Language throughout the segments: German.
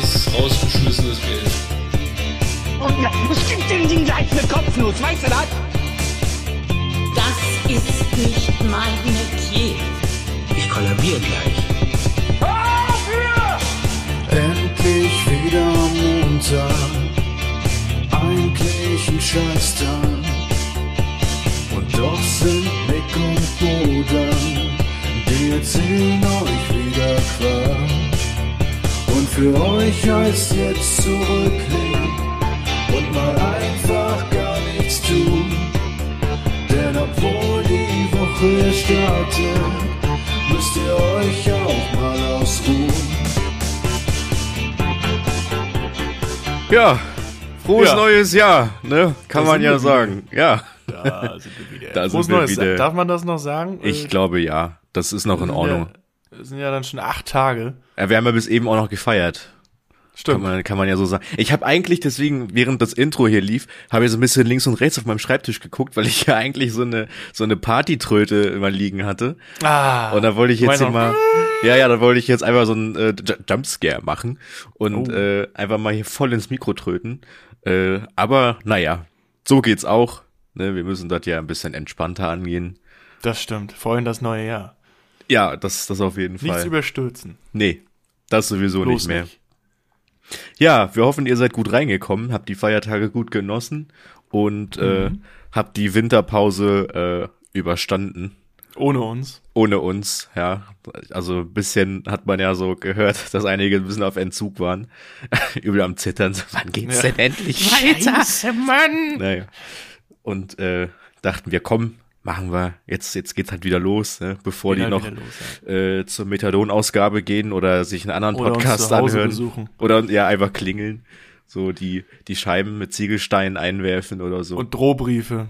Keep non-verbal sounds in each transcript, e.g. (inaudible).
Das ist rausgeschmissenes Geld. Und na, es gibt dem Ding gleich eine Kopfnuss, weißt du das? Das ist nicht mein Metier. Ich kollabiere gleich. Endlich wieder Montag, eigentlich ein Scheißtag. Und doch sind Nick und Bodan, die erzählen euch wieder Quatsch. Für euch heißt jetzt zurücklehnen und mal einfach gar nichts tun. Denn obwohl die Woche startet, müsst ihr euch auch mal ausruhen. Ja, frohes Ja. neues Jahr, ne? Kann Da man ja sagen. Ja, Da sind wir wieder. Da Frohes sind wir Neues. wieder. Darf man das noch sagen? ich Äh, glaube ja. Das ist noch in Ordnung. Ja, das sind ja dann schon acht Tage. Ja, wir haben ja bis eben auch noch gefeiert. Kann Stimmt. man, kann man ja so sagen. Ich habe eigentlich deswegen, während das Intro hier lief, habe ich so ein bisschen links und rechts auf meinem Schreibtisch geguckt, weil ich (laughs) ja eigentlich so eine so eine Partytröte immer liegen hatte. Ah, Und da wollte ich jetzt hier mal, ja, ja, da wollte ich jetzt einfach so einen äh, Jumpscare machen und Oh. äh, einfach mal hier voll ins Mikro tröten. Äh, aber naja, so geht's auch. Ne, wir müssen das ja ein bisschen entspannter angehen. Das stimmt. Vor allem das neue Jahr. Ja, das, das auf jeden Nichts Fall. überstürzen. nee, das sowieso Bloß nicht mehr. nicht. Ja, wir hoffen, ihr seid gut reingekommen, habt die Feiertage gut genossen und äh, Mhm. habt die Winterpause äh, überstanden. Ohne uns. Ohne uns, ja. Also ein bisschen hat man ja so gehört, (laughs) dass einige ein bisschen auf Entzug waren. (laughs) Übel am Zittern. Wann geht's Ja. denn endlich weiter? Scheiße, Mann! Naja. Und äh, dachten wir, komm, machen wir. Jetzt, jetzt geht's halt wieder los, ne? bevor Geht die halt noch los, äh, zur Methadon-Ausgabe gehen oder sich einen anderen Oder Podcast zu Hause anhören. besuchen. Oder ja, einfach klingeln. So die, die Scheiben mit Ziegelsteinen einwerfen oder so. Und Drohbriefe.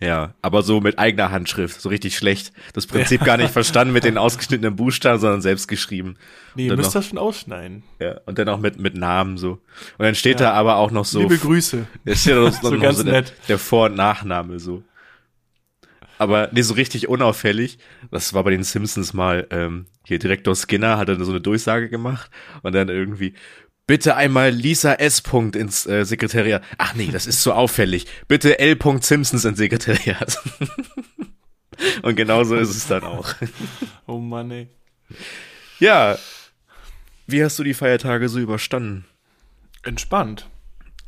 ja, aber so mit eigener Handschrift, so richtig schlecht. Das Prinzip gar nicht verstanden mit den ausgeschnittenen Buchstaben, sondern selbst geschrieben. Nee, ihr müsst noch, das schon ausschneiden. ja, und dann auch mit, mit Namen so. Und dann steht da aber auch noch so. Liebe Grüße. (laughs) Da steht (laughs) noch, So noch ganz so der, nett. der Vor- und Nachname so. Aber nee, so richtig unauffällig. Das war bei den Simpsons mal, ähm, hier Direktor Skinner hat dann so eine Durchsage gemacht und dann irgendwie, bitte einmal Lisa S. Punkt ins äh, Sekretariat. Ach nee, das ist zu auffällig. Bitte L. Punkt Simpsons ins Sekretariat. (laughs) und genauso ist es dann auch. Oh Mann, ey. Ja. Wie hast du die Feiertage so überstanden? Entspannt.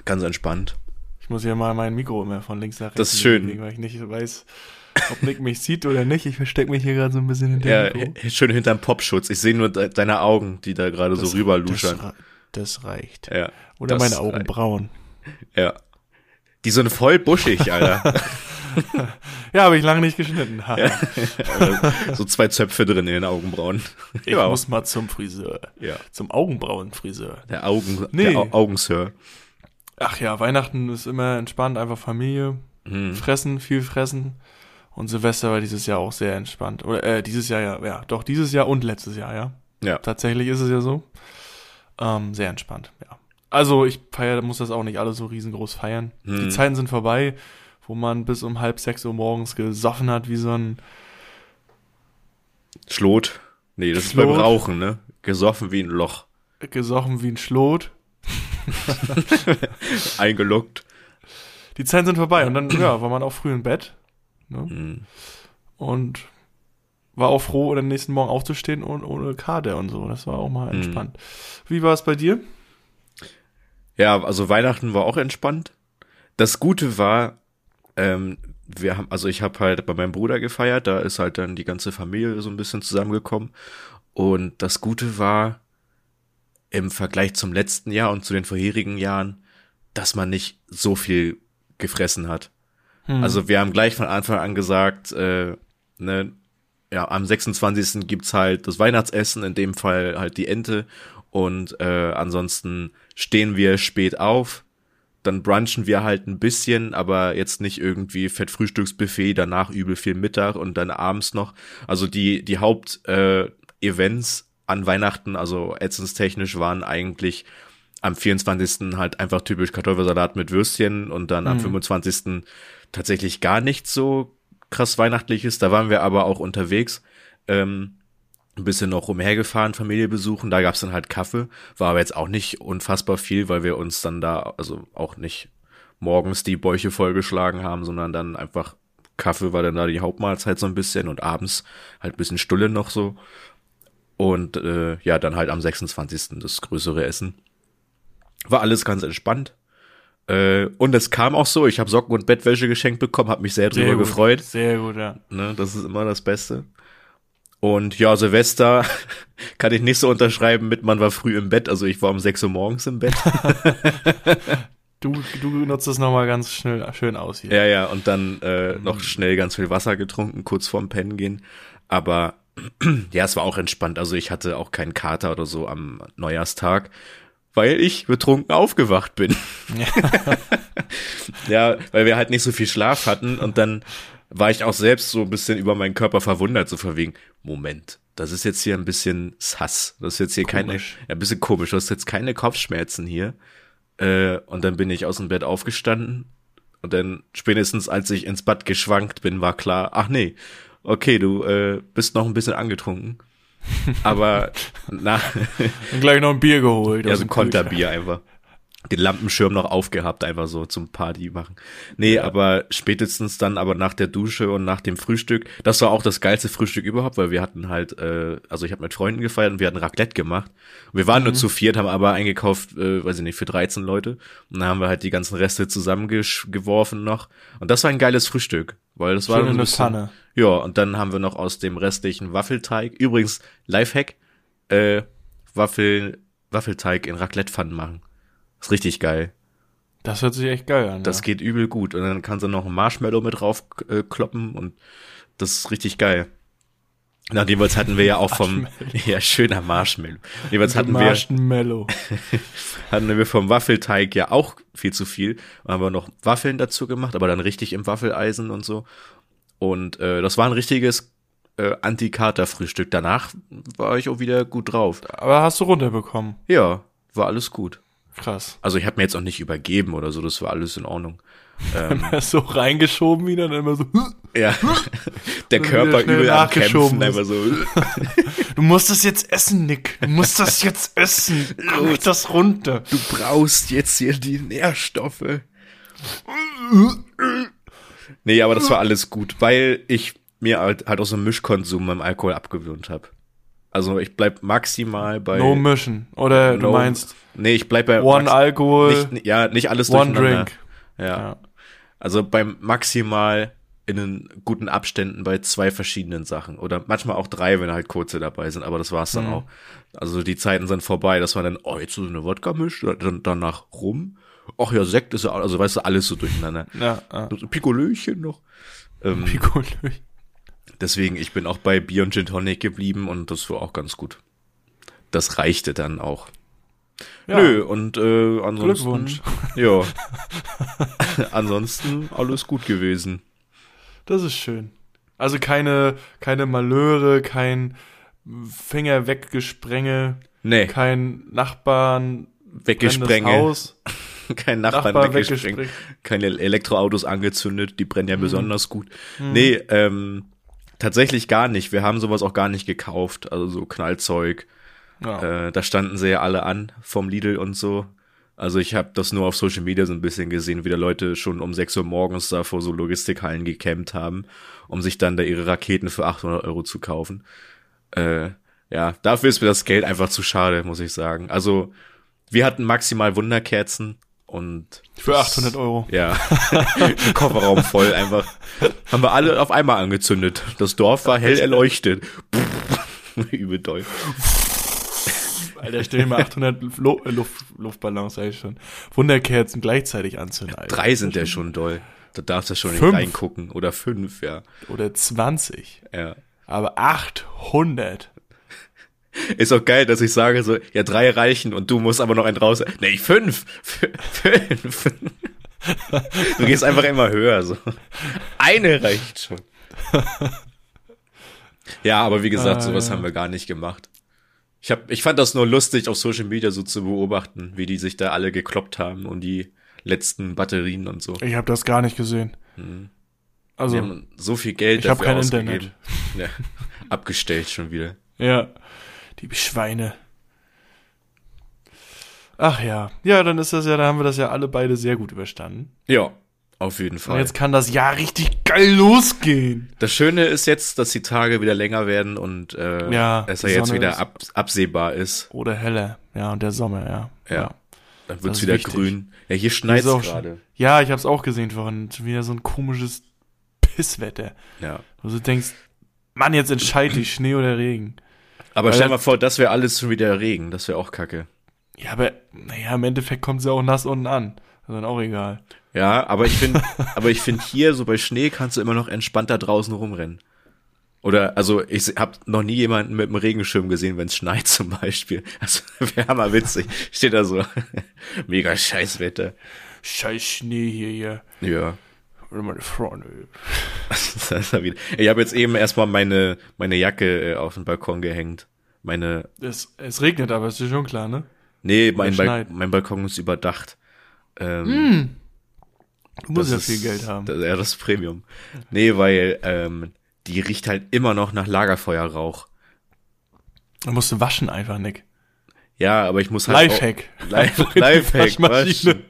Ganz entspannt. Ich muss hier mal mein Mikro immer von links nach rechts Das ist schön. bewegen, weil ich nicht weiß, ob Nick mich sieht oder nicht. Ich verstecke mich hier gerade so ein bisschen hinter Ja, schön hinterm Popschutz. Ich sehe nur de deine Augen, die da gerade so rüber luschern. Das, das reicht. Ja. Oder meine Augenbrauen. Ja. Die sind voll buschig, Alter. (laughs) Ja, habe ich lange nicht geschnitten. Haha. (laughs) so zwei Zöpfe drin in den Augenbrauen. (laughs) Ich Ja. muss mal zum Friseur. Ja. Zum Augenbrauenfriseur. Der Augen, Nee. der Au. Ach ja, Weihnachten ist immer entspannt, einfach Familie. Mhm. Fressen, viel fressen. Und Silvester war dieses Jahr auch sehr entspannt. Oder äh, dieses Jahr ja, ja, doch dieses Jahr und letztes Jahr, ja. Ja. Tatsächlich ist es ja so. Ähm, sehr entspannt, ja. Also ich feiere, muss das auch nicht alles so riesengroß feiern. Mhm. Die Zeiten sind vorbei, wo man bis um halb sechs Uhr morgens gesoffen hat, wie so ein Schlot. Nee, das Schlot. ist beim Rauchen, ne? Gesoffen wie ein Loch. gesoffen wie ein Schlot. (laughs) Eingeloggt. Die Zeiten sind vorbei und dann ja, war man auch früh im Bett. Ne? Mhm. Und war auch froh, den nächsten Morgen aufzustehen und ohne Kader und so. Das war auch mal Mhm. entspannt. Wie war es bei dir? Ja, also Weihnachten war auch entspannt. Das Gute war, ähm, wir haben, also ich habe halt bei meinem Bruder gefeiert, da ist halt dann die ganze Familie so ein bisschen zusammengekommen. Und das Gute war, im Vergleich zum letzten Jahr und zu den vorherigen Jahren, dass man nicht so viel gefressen hat. Also wir haben gleich von Anfang an gesagt, äh, ne, ja, am 26. gibt's halt das Weihnachtsessen, in dem Fall halt die Ente. Und äh, ansonsten stehen wir spät auf, dann brunchen wir halt ein bisschen, aber jetzt nicht irgendwie Fettfrühstücksbuffet, danach übel viel Mittag und dann abends noch. Also die, die Haupt äh, an Weihnachten, also essenstechnisch waren eigentlich am 24. halt einfach typisch Kartoffelsalat mit Würstchen und dann am 25. tatsächlich gar nichts so krass Weihnachtliches. Da waren wir aber auch unterwegs. Ähm, ein bisschen noch umhergefahren, Familie besuchen. Da gab's dann halt Kaffee. War aber jetzt auch nicht unfassbar viel, weil wir uns dann da, also auch nicht morgens die Bäuche vollgeschlagen haben, sondern dann einfach Kaffee war dann da die Hauptmahlzeit so ein bisschen und abends halt ein bisschen Stulle noch so. Und äh, ja, dann halt am 26. das größere Essen. War alles ganz entspannt. Äh, und es kam auch so, ich habe Socken und Bettwäsche geschenkt bekommen, habe mich sehr drüber Sehr gut, gefreut. Sehr gut, ja. Ne, das ist immer das Beste. Und ja, Silvester (laughs) kann ich nicht so unterschreiben mit, man war früh im Bett, also ich war um 6 Uhr morgens im Bett. (laughs) Du, du nutzt es nochmal ganz schnell, schön aus hier. ja, ja, und dann äh, noch schnell ganz viel Wasser getrunken, kurz vorm Pennen gehen. Aber (clears throat) ja, es war auch entspannt. Also ich hatte auch keinen Kater oder so am Neujahrstag, weil ich betrunken aufgewacht bin. (laughs) ja, weil wir halt nicht so viel Schlaf hatten und dann war ich auch selbst so ein bisschen über meinen Körper verwundert, so verwegen, Moment, das ist jetzt hier ein bisschen sass. Das ist jetzt hier Komisch. keine, ja, ein bisschen komisch, du hast jetzt keine Kopfschmerzen hier. Äh, und dann bin ich aus dem Bett aufgestanden und dann spätestens als ich ins Bad geschwankt bin, war klar, ach nee, okay, du äh, bist noch ein bisschen angetrunken. Aber (laughs) na, Und gleich noch ein Bier geholt. ja, so ein Konterbier einfach. Den Lampenschirm noch aufgehabt, einfach so zum Party machen. Nee, aber spätestens dann aber nach der Dusche und nach dem Frühstück, das war auch das geilste Frühstück überhaupt, weil wir hatten halt, äh, also ich habe mit Freunden gefeiert und wir hatten Raclette gemacht. Und wir waren nur zu viert, haben aber eingekauft, äh, weiß ich nicht, für 13 Leute. Und dann haben wir halt die ganzen Reste zusammengeworfen noch. Und das war ein geiles Frühstück, weil das war Schön in der Pfanne. Ja, und dann haben wir noch aus dem restlichen Waffelteig, übrigens Lifehack, äh, Waffel, Waffelteig in Raclettepfannen machen. Ist richtig geil. Das hört sich echt geil an. Das ja. geht übel gut. Und dann kannst du noch ein Marshmallow mit drauf äh, kloppen und das ist richtig geil. Na, jeweils hatten wir ja auch vom, (laughs) ja, schöner Marshmallow. Jeweils hatten wir, Marshmallow. (laughs) hatten wir vom Waffelteig ja auch viel zu viel. Haben wir noch Waffeln dazu gemacht, aber dann richtig im Waffeleisen und so. Und äh, das war ein richtiges äh, Anti-Kater-Frühstück. Danach war ich auch wieder gut drauf. Aber hast du runterbekommen. Ja, war alles gut. Krass. Also ich habe mir jetzt auch nicht übergeben oder so, das war alles in Ordnung. (laughs) so reingeschoben wieder und immer so. (laughs) Ja, (laughs) der Körper übel am nachgeschoben Kämpfen, so. Du musst das jetzt essen, Nick. Du musst das jetzt essen. Mach das runter. Du brauchst jetzt hier die Nährstoffe. Nee, aber das war alles gut, weil ich mir halt, halt aus dem Mischkonsum beim Alkohol abgewöhnt habe. Also ich bleib maximal bei No Mission. Oder du No- meinst Nee, ich bleib bei One Alkohol, nicht, ja, nicht alles One. Drink. Ja. Ja. Also beim maximal in den guten Abständen bei zwei verschiedenen Sachen oder manchmal auch drei, wenn halt kurze dabei sind, aber das war's dann Mhm. auch. Also die Zeiten sind vorbei, dass man dann, oh, jetzt so eine Wodka mischt, dann danach rum. Ach ja, Sekt ist ja, also weißt du, alles so durcheinander. Ja, ja. So Pikolöchen noch. Ähm, (laughs) Piccolo. deswegen, ich bin auch bei Bier und Gin Tonic geblieben und das war auch ganz gut. Das reichte dann auch. Ja. Nö, und äh, ansonsten. Glückwunsch. Ja. (laughs) ansonsten alles gut gewesen. Das ist schön. Also keine, keine Malheure, kein Finger weggesprenge, Nee, kein Nachbarn weggesprenge. Haus, (laughs) (laughs) Kein Nachbarn Nachbar weggesprengt. weggesprengt. Keine Elektroautos angezündet, die brennen ja Mhm. besonders gut. Nee, ähm, tatsächlich gar nicht. Wir haben sowas auch gar nicht gekauft. Also so Knallzeug. Ja. Äh, da standen sie ja alle an vom Lidl und so. Also ich habe das nur auf Social Media so ein bisschen gesehen, wie da Leute schon um 6 Uhr morgens da vor so Logistikhallen gecampt haben, um sich dann da ihre Raketen für 800 Euro zu kaufen. Äh, ja, dafür ist mir das Geld einfach zu schade, muss ich sagen. Also wir hatten maximal Wunderkerzen und Für 800 Euro. ja, (laughs) Kofferraum voll einfach. Haben wir alle auf einmal angezündet. Das Dorf war hell erleuchtet. (laughs) Übel doll. Alter, stell dir mal 800 Lu äh, Luft Luftballons, sag ich schon. Wunderkerzen gleichzeitig anzünden, Alter. Drei sind ja schon doll. Da darfst du schon nicht Fünf. reingucken. Oder fünf, ja. Oder 20. ja. Aber 800. Ist auch geil, dass ich sage so, ja, drei reichen und du musst aber noch einen raus. Nee, fünf. F fünf. Du gehst einfach immer höher, so. Eine reicht schon. Ja, aber wie gesagt, Ah, sowas haben wir gar nicht gemacht. Ich hab, ich fand das nur lustig, auf Social Media so zu beobachten, wie die sich da alle gekloppt haben und die letzten Batterien und so. Ich habe das gar nicht gesehen. Also, Die haben so viel Geld Ich hab dafür kein ausgegeben. Internet. Ja, abgestellt schon wieder. Ja, die Schweine. Ach ja, ja, dann ist das ja, da haben wir das ja alle beide sehr gut überstanden. Ja, auf jeden Und Fall. jetzt kann das Jahr richtig geil losgehen. Das Schöne ist jetzt, dass die Tage wieder länger werden und äh, Ja, es ja jetzt Sonne wieder ab, absehbar ist. Oder heller, ja, und der Sommer, ja. Ja. Dann wird's ist wieder wichtig. grün. Ja, hier schneit es gerade. Ja, ich hab's auch gesehen vorhin. Wieder so ein komisches Pisswetter. Ja. Wo du denkst, Mann, jetzt entscheid dich, (clears throat) Schnee oder Regen. Aber Weil stell mal vor, das wäre alles schon wieder Regen. Das wäre auch kacke. Ja, aber, naja, im Endeffekt kommt sie auch nass unten an. Das ist dann auch egal. Ja, aber ich finde, (laughs) aber ich finde hier so bei Schnee kannst du immer noch entspannter draußen rumrennen. Oder, also ich habe noch nie jemanden mit einem Regenschirm gesehen, wenn es schneit (laughs) zum Beispiel. Also (laughs) wäre mal witzig. Steht da so, mega scheiß Wetter. Scheiß Schnee hier, ja. Ja. Oder meine Freunde. (laughs) Das ist ja wieder- Ich habe jetzt eben erstmal meine meine Jacke äh, auf den Balkon gehängt. Meine, Es, es regnet, aber ist dir schon klar, ne? nee, mein, schneit. mein Balkon ist überdacht. Ähm, Du musst ja das viel ist- Geld haben. Das, ja, das ist Premium. Nee, weil ähm, die riecht halt immer noch nach Lagerfeuerrauch. Da musst du waschen einfach, Nick. Ja, aber ich muss halt Lifehack. Auch, Life, (laughs) Lifehack, waschen.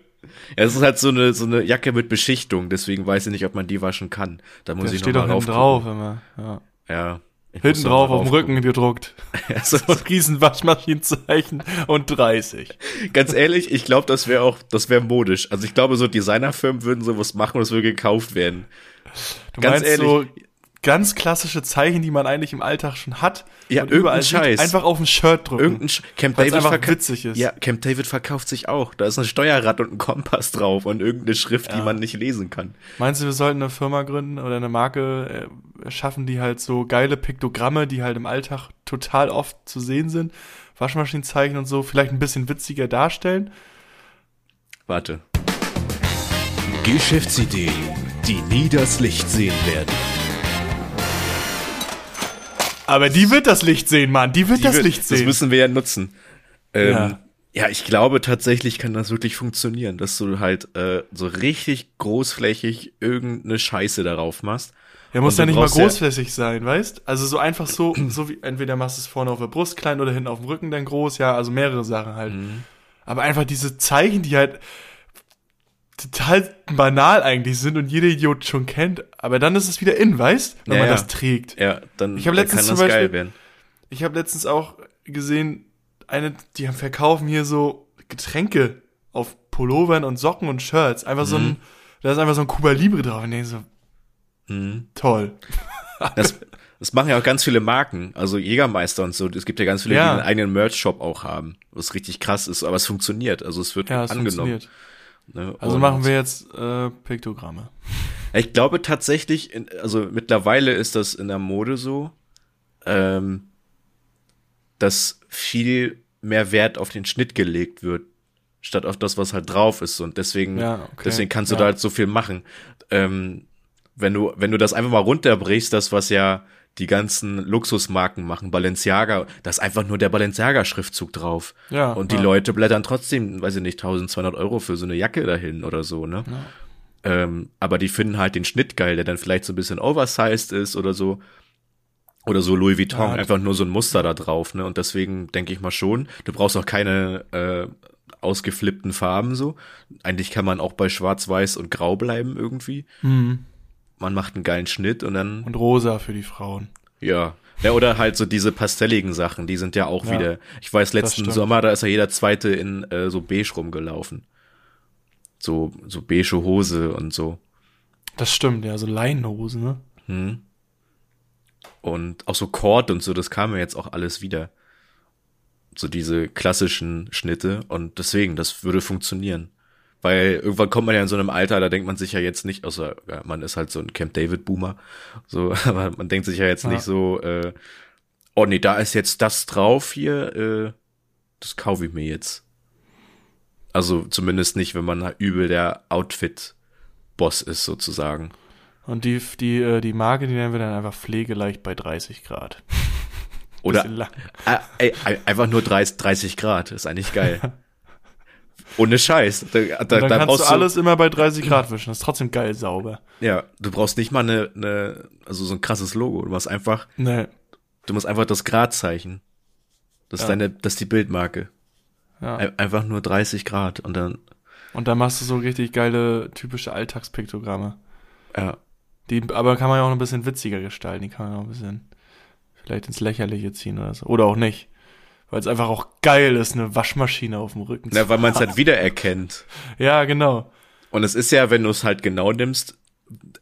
Ja, es ist halt so eine so eine Jacke mit Beschichtung, deswegen weiß ich nicht, ob man die waschen kann. Da muss Da ich steht noch auch mal hinten rauf drauf immer. Ja. Ja. Hinten drauf auf dem Rücken gedruckt. gucken. (laughs) Also, (laughs) So ein riesen Waschmaschinenzeichen und 30. ganz ehrlich, ich glaube, das wäre auch, das wäre modisch. Also ich glaube, so Designerfirmen würden sowas machen und es würde gekauft werden. Du Ganz meinst ehrlich. so ganz klassische Zeichen, die man eigentlich im Alltag schon hat. Ja, und überall sieht, Scheiß. einfach auf ein Shirt drücken. Irgendein Sch Camp David einfach witzig ist. Ja, Camp David verkauft sich auch. Da ist ein Steuerrad und ein Kompass drauf und irgendeine Schrift, die man nicht lesen kann. Meinst du, wir sollten eine Firma gründen oder eine Marke äh, schaffen, die halt so geile Piktogramme, die halt im Alltag total oft zu sehen sind, Waschmaschinenzeichen und so, vielleicht ein bisschen witziger darstellen? Warte. Geschäftsideen, die nie das Licht sehen werden. Aber die wird das Licht sehen, Mann. Die wird Die das wird- Licht sehen. Das müssen wir ja nutzen. Ähm, Ja. ja. ich glaube tatsächlich kann das wirklich funktionieren, dass du halt äh, so richtig großflächig irgendeine Scheiße darauf machst. Ja, muss ja nicht mal brauchst ja- großflächig sein, weißt? Also so einfach so, so wie entweder machst du es vorne auf der Brust klein oder hinten auf dem Rücken dann groß, ja, also mehrere Sachen halt. Mhm. Aber einfach diese Zeichen, die halt total banal eigentlich sind und jeder Idiot schon kennt, aber dann ist es wieder in, weißt? Wenn Ja, man ja. das trägt. Ja, dann, Ich dann letztens kann das geil Beispiel- werden. Ich habe letztens auch gesehen, eine, die haben verkaufen hier so Getränke auf Pullovern und Socken und Shirts. Einfach so Mhm. ein, da ist einfach so ein Cuba Libre drauf. Und ich so, Mhm. toll. Das, das machen ja auch ganz viele Marken, also Jägermeister und so. Es gibt ja ganz viele, Ja. die einen eigenen Merch-Shop auch haben, was richtig krass ist, aber es funktioniert. Also es wird Ja, es angenommen. funktioniert. Ne? Also Und- machen wir jetzt äh, Piktogramme. (laughs) Ich glaube tatsächlich, also mittlerweile ist das in der Mode so, ähm, dass viel mehr Wert auf den Schnitt gelegt wird, statt auf das, was halt drauf ist. Und deswegen, Ja, okay. deswegen kannst du Ja. da halt so viel machen. Ähm, wenn du, wenn du das einfach mal runterbrichst, das, was ja die ganzen Luxusmarken machen, Balenciaga, da ist einfach nur der Balenciaga-Schriftzug drauf. Ja, Und die ja. Leute blättern trotzdem, weiß ich nicht, 1200 Euro für so eine Jacke dahin oder so, ne? Ähm, aber die finden halt den Schnitt geil, der dann vielleicht so ein bisschen oversized ist oder so. Oder so Louis Vuitton, Ja. einfach nur so ein Muster da drauf, ne? Und deswegen denke ich mal schon, du brauchst auch keine äh, ausgeflippten Farben so. Eigentlich kann man auch bei Schwarz-Weiß und Grau bleiben irgendwie. Man macht einen geilen Schnitt und dann, Und rosa für die Frauen. ja. Ja, oder halt so diese pastelligen Sachen, die sind ja auch Ja, wieder. Ich weiß, letzten. Sommer, da ist ja jeder zweite in äh, so beige rumgelaufen. So, so beige Hose und so. Das stimmt, ja, so Leinenhosen, ne? Hm. Und auch so Cord und so, das kam ja jetzt auch alles wieder. So diese klassischen Schnitte und deswegen, das würde funktionieren. Weil irgendwann kommt man ja in so einem Alter, da denkt man sich ja jetzt nicht, außer ja, man ist halt so ein Camp David Boomer, so, (laughs) aber man denkt sich ja jetzt Ja. nicht so, äh, oh nee, da ist jetzt das drauf hier, äh, das kaufe ich mir jetzt. Also zumindest nicht, wenn man halt übel der Outfit-Boss ist sozusagen. Und die, die, äh, die Marke, die nennen wir dann einfach pflegeleicht bei 30 Grad. (laughs) Oder lang. Ey, ey, einfach nur 30, 30 Grad, ist eigentlich geil. (laughs) Ohne Scheiß. Da, da, dann da kannst du alles immer bei 30 Grad wischen. Das ist trotzdem geil sauber. Ja, du brauchst nicht mal eine, eine, also so ein krasses Logo. Du machst einfach Ne. Du musst einfach das Gradzeichen. Das ist Ja. deine, das ist die Bildmarke. Ja. Ein- Einfach nur 30 Grad und dann, Und dann machst du so richtig geile, typische Alltagspiktogramme. ja. Die, aber kann man ja auch noch ein bisschen witziger gestalten. Die kann man auch ein bisschen vielleicht ins Lächerliche ziehen oder so. Oder auch nicht. Weil es einfach auch geil ist, eine Waschmaschine auf dem Rücken Na, zu weil man es haben. halt wiedererkennt. (laughs) Ja, genau. Und es ist ja, wenn du es halt genau nimmst,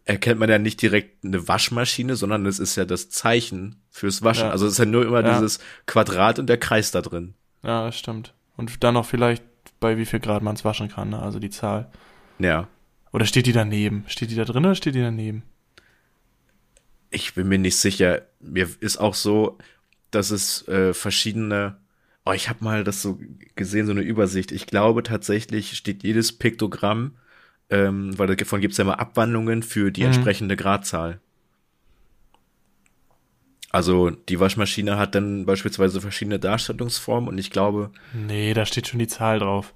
erkennt man ja nicht direkt eine Waschmaschine, sondern es ist ja das Zeichen fürs Waschen. Ja. Also es ist ja nur immer Ja. dieses Quadrat und der Kreis da drin. Ja, das stimmt. Und dann noch vielleicht, bei wie viel Grad man es waschen kann, ne? also die Zahl. Ja. Oder steht die daneben? Steht die da drin oder steht die daneben? Ich bin mir nicht sicher. Mir ist auch so, dass es äh, verschiedene. Oh, ich habe mal das so gesehen, so eine Übersicht. Ich glaube tatsächlich steht jedes Piktogramm, ähm, weil davon gibt es ja immer Abwandlungen für die Mhm. entsprechende Gradzahl. Also die Waschmaschine hat dann beispielsweise verschiedene Darstellungsformen und ich glaube, Nee, da steht schon die Zahl drauf.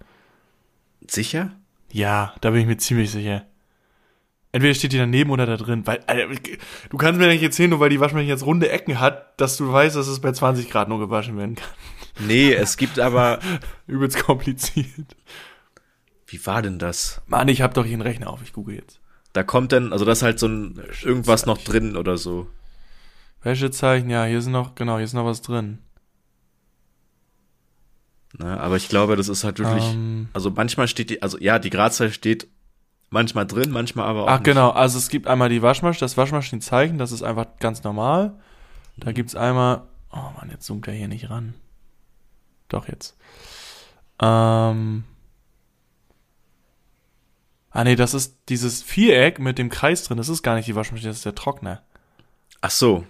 sicher? Ja, da bin ich mir ziemlich sicher. Entweder steht die daneben oder da drin. Weil, Alter, du kannst mir nicht erzählen, nur weil die Waschmaschine jetzt runde Ecken hat, dass du weißt, dass es bei 20 Grad nur gewaschen werden kann. Nee, es gibt aber. (laughs) Übelst kompliziert. Wie war denn das? Mann, ich hab doch hier einen Rechner auf, ich google jetzt. Da kommt dann, also das ist halt so ein irgendwas noch drin oder so. Wäschezeichen, ja, hier sind noch, genau, hier ist noch was drin. Ne? Aber ich glaube, das ist halt wirklich. Ähm. Also manchmal steht die, also ja, die Gradzahl steht manchmal drin, manchmal aber auch. Ach nicht. genau, also es gibt einmal die Waschmaschine, das Waschmaschinenzeichen, das ist einfach ganz normal. Da Mhm. gibt's einmal, oh Mann, jetzt zoomt er hier nicht ran. Doch jetzt. Ähm. Ah nee, das ist dieses Viereck mit dem Kreis drin, das ist gar nicht die Waschmaschine, das ist der Trockner. Ach so.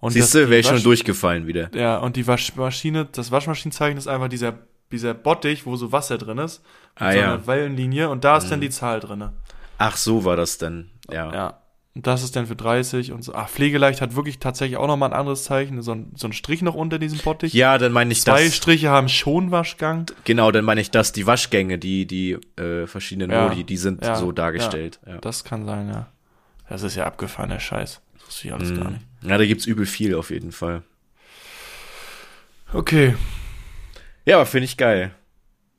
Und Siehst du, die wäre ich schon durchgefallen wieder. Ja, und die Waschmaschine, das Waschmaschinenzeichen ist einfach dieser, dieser Bottich, wo so Wasser drin ist. Mit Ah, so ja. einer Wellenlinie und da ist dann die Zahl drinne. Ach, so war das denn. Ja. Ja. Und das ist dann für 30 und so. Ach, Pflegeleicht hat wirklich tatsächlich auch nochmal ein anderes Zeichen. So ein, so ein Strich noch unter diesem Bottich. Ja, dann meine ich Zwei das. Striche haben schon Waschgang. Genau, dann meine ich das, die Waschgänge, die, die äh, verschiedenen Ja, Modi, die sind ja, so dargestellt. Ja, Das kann sein, ja. Das ist ja abgefahrener Scheiß. Das wusste ich alles gar nicht. ja da gibt's übel viel auf jeden Fall. Okay, Ja, aber finde ich geil.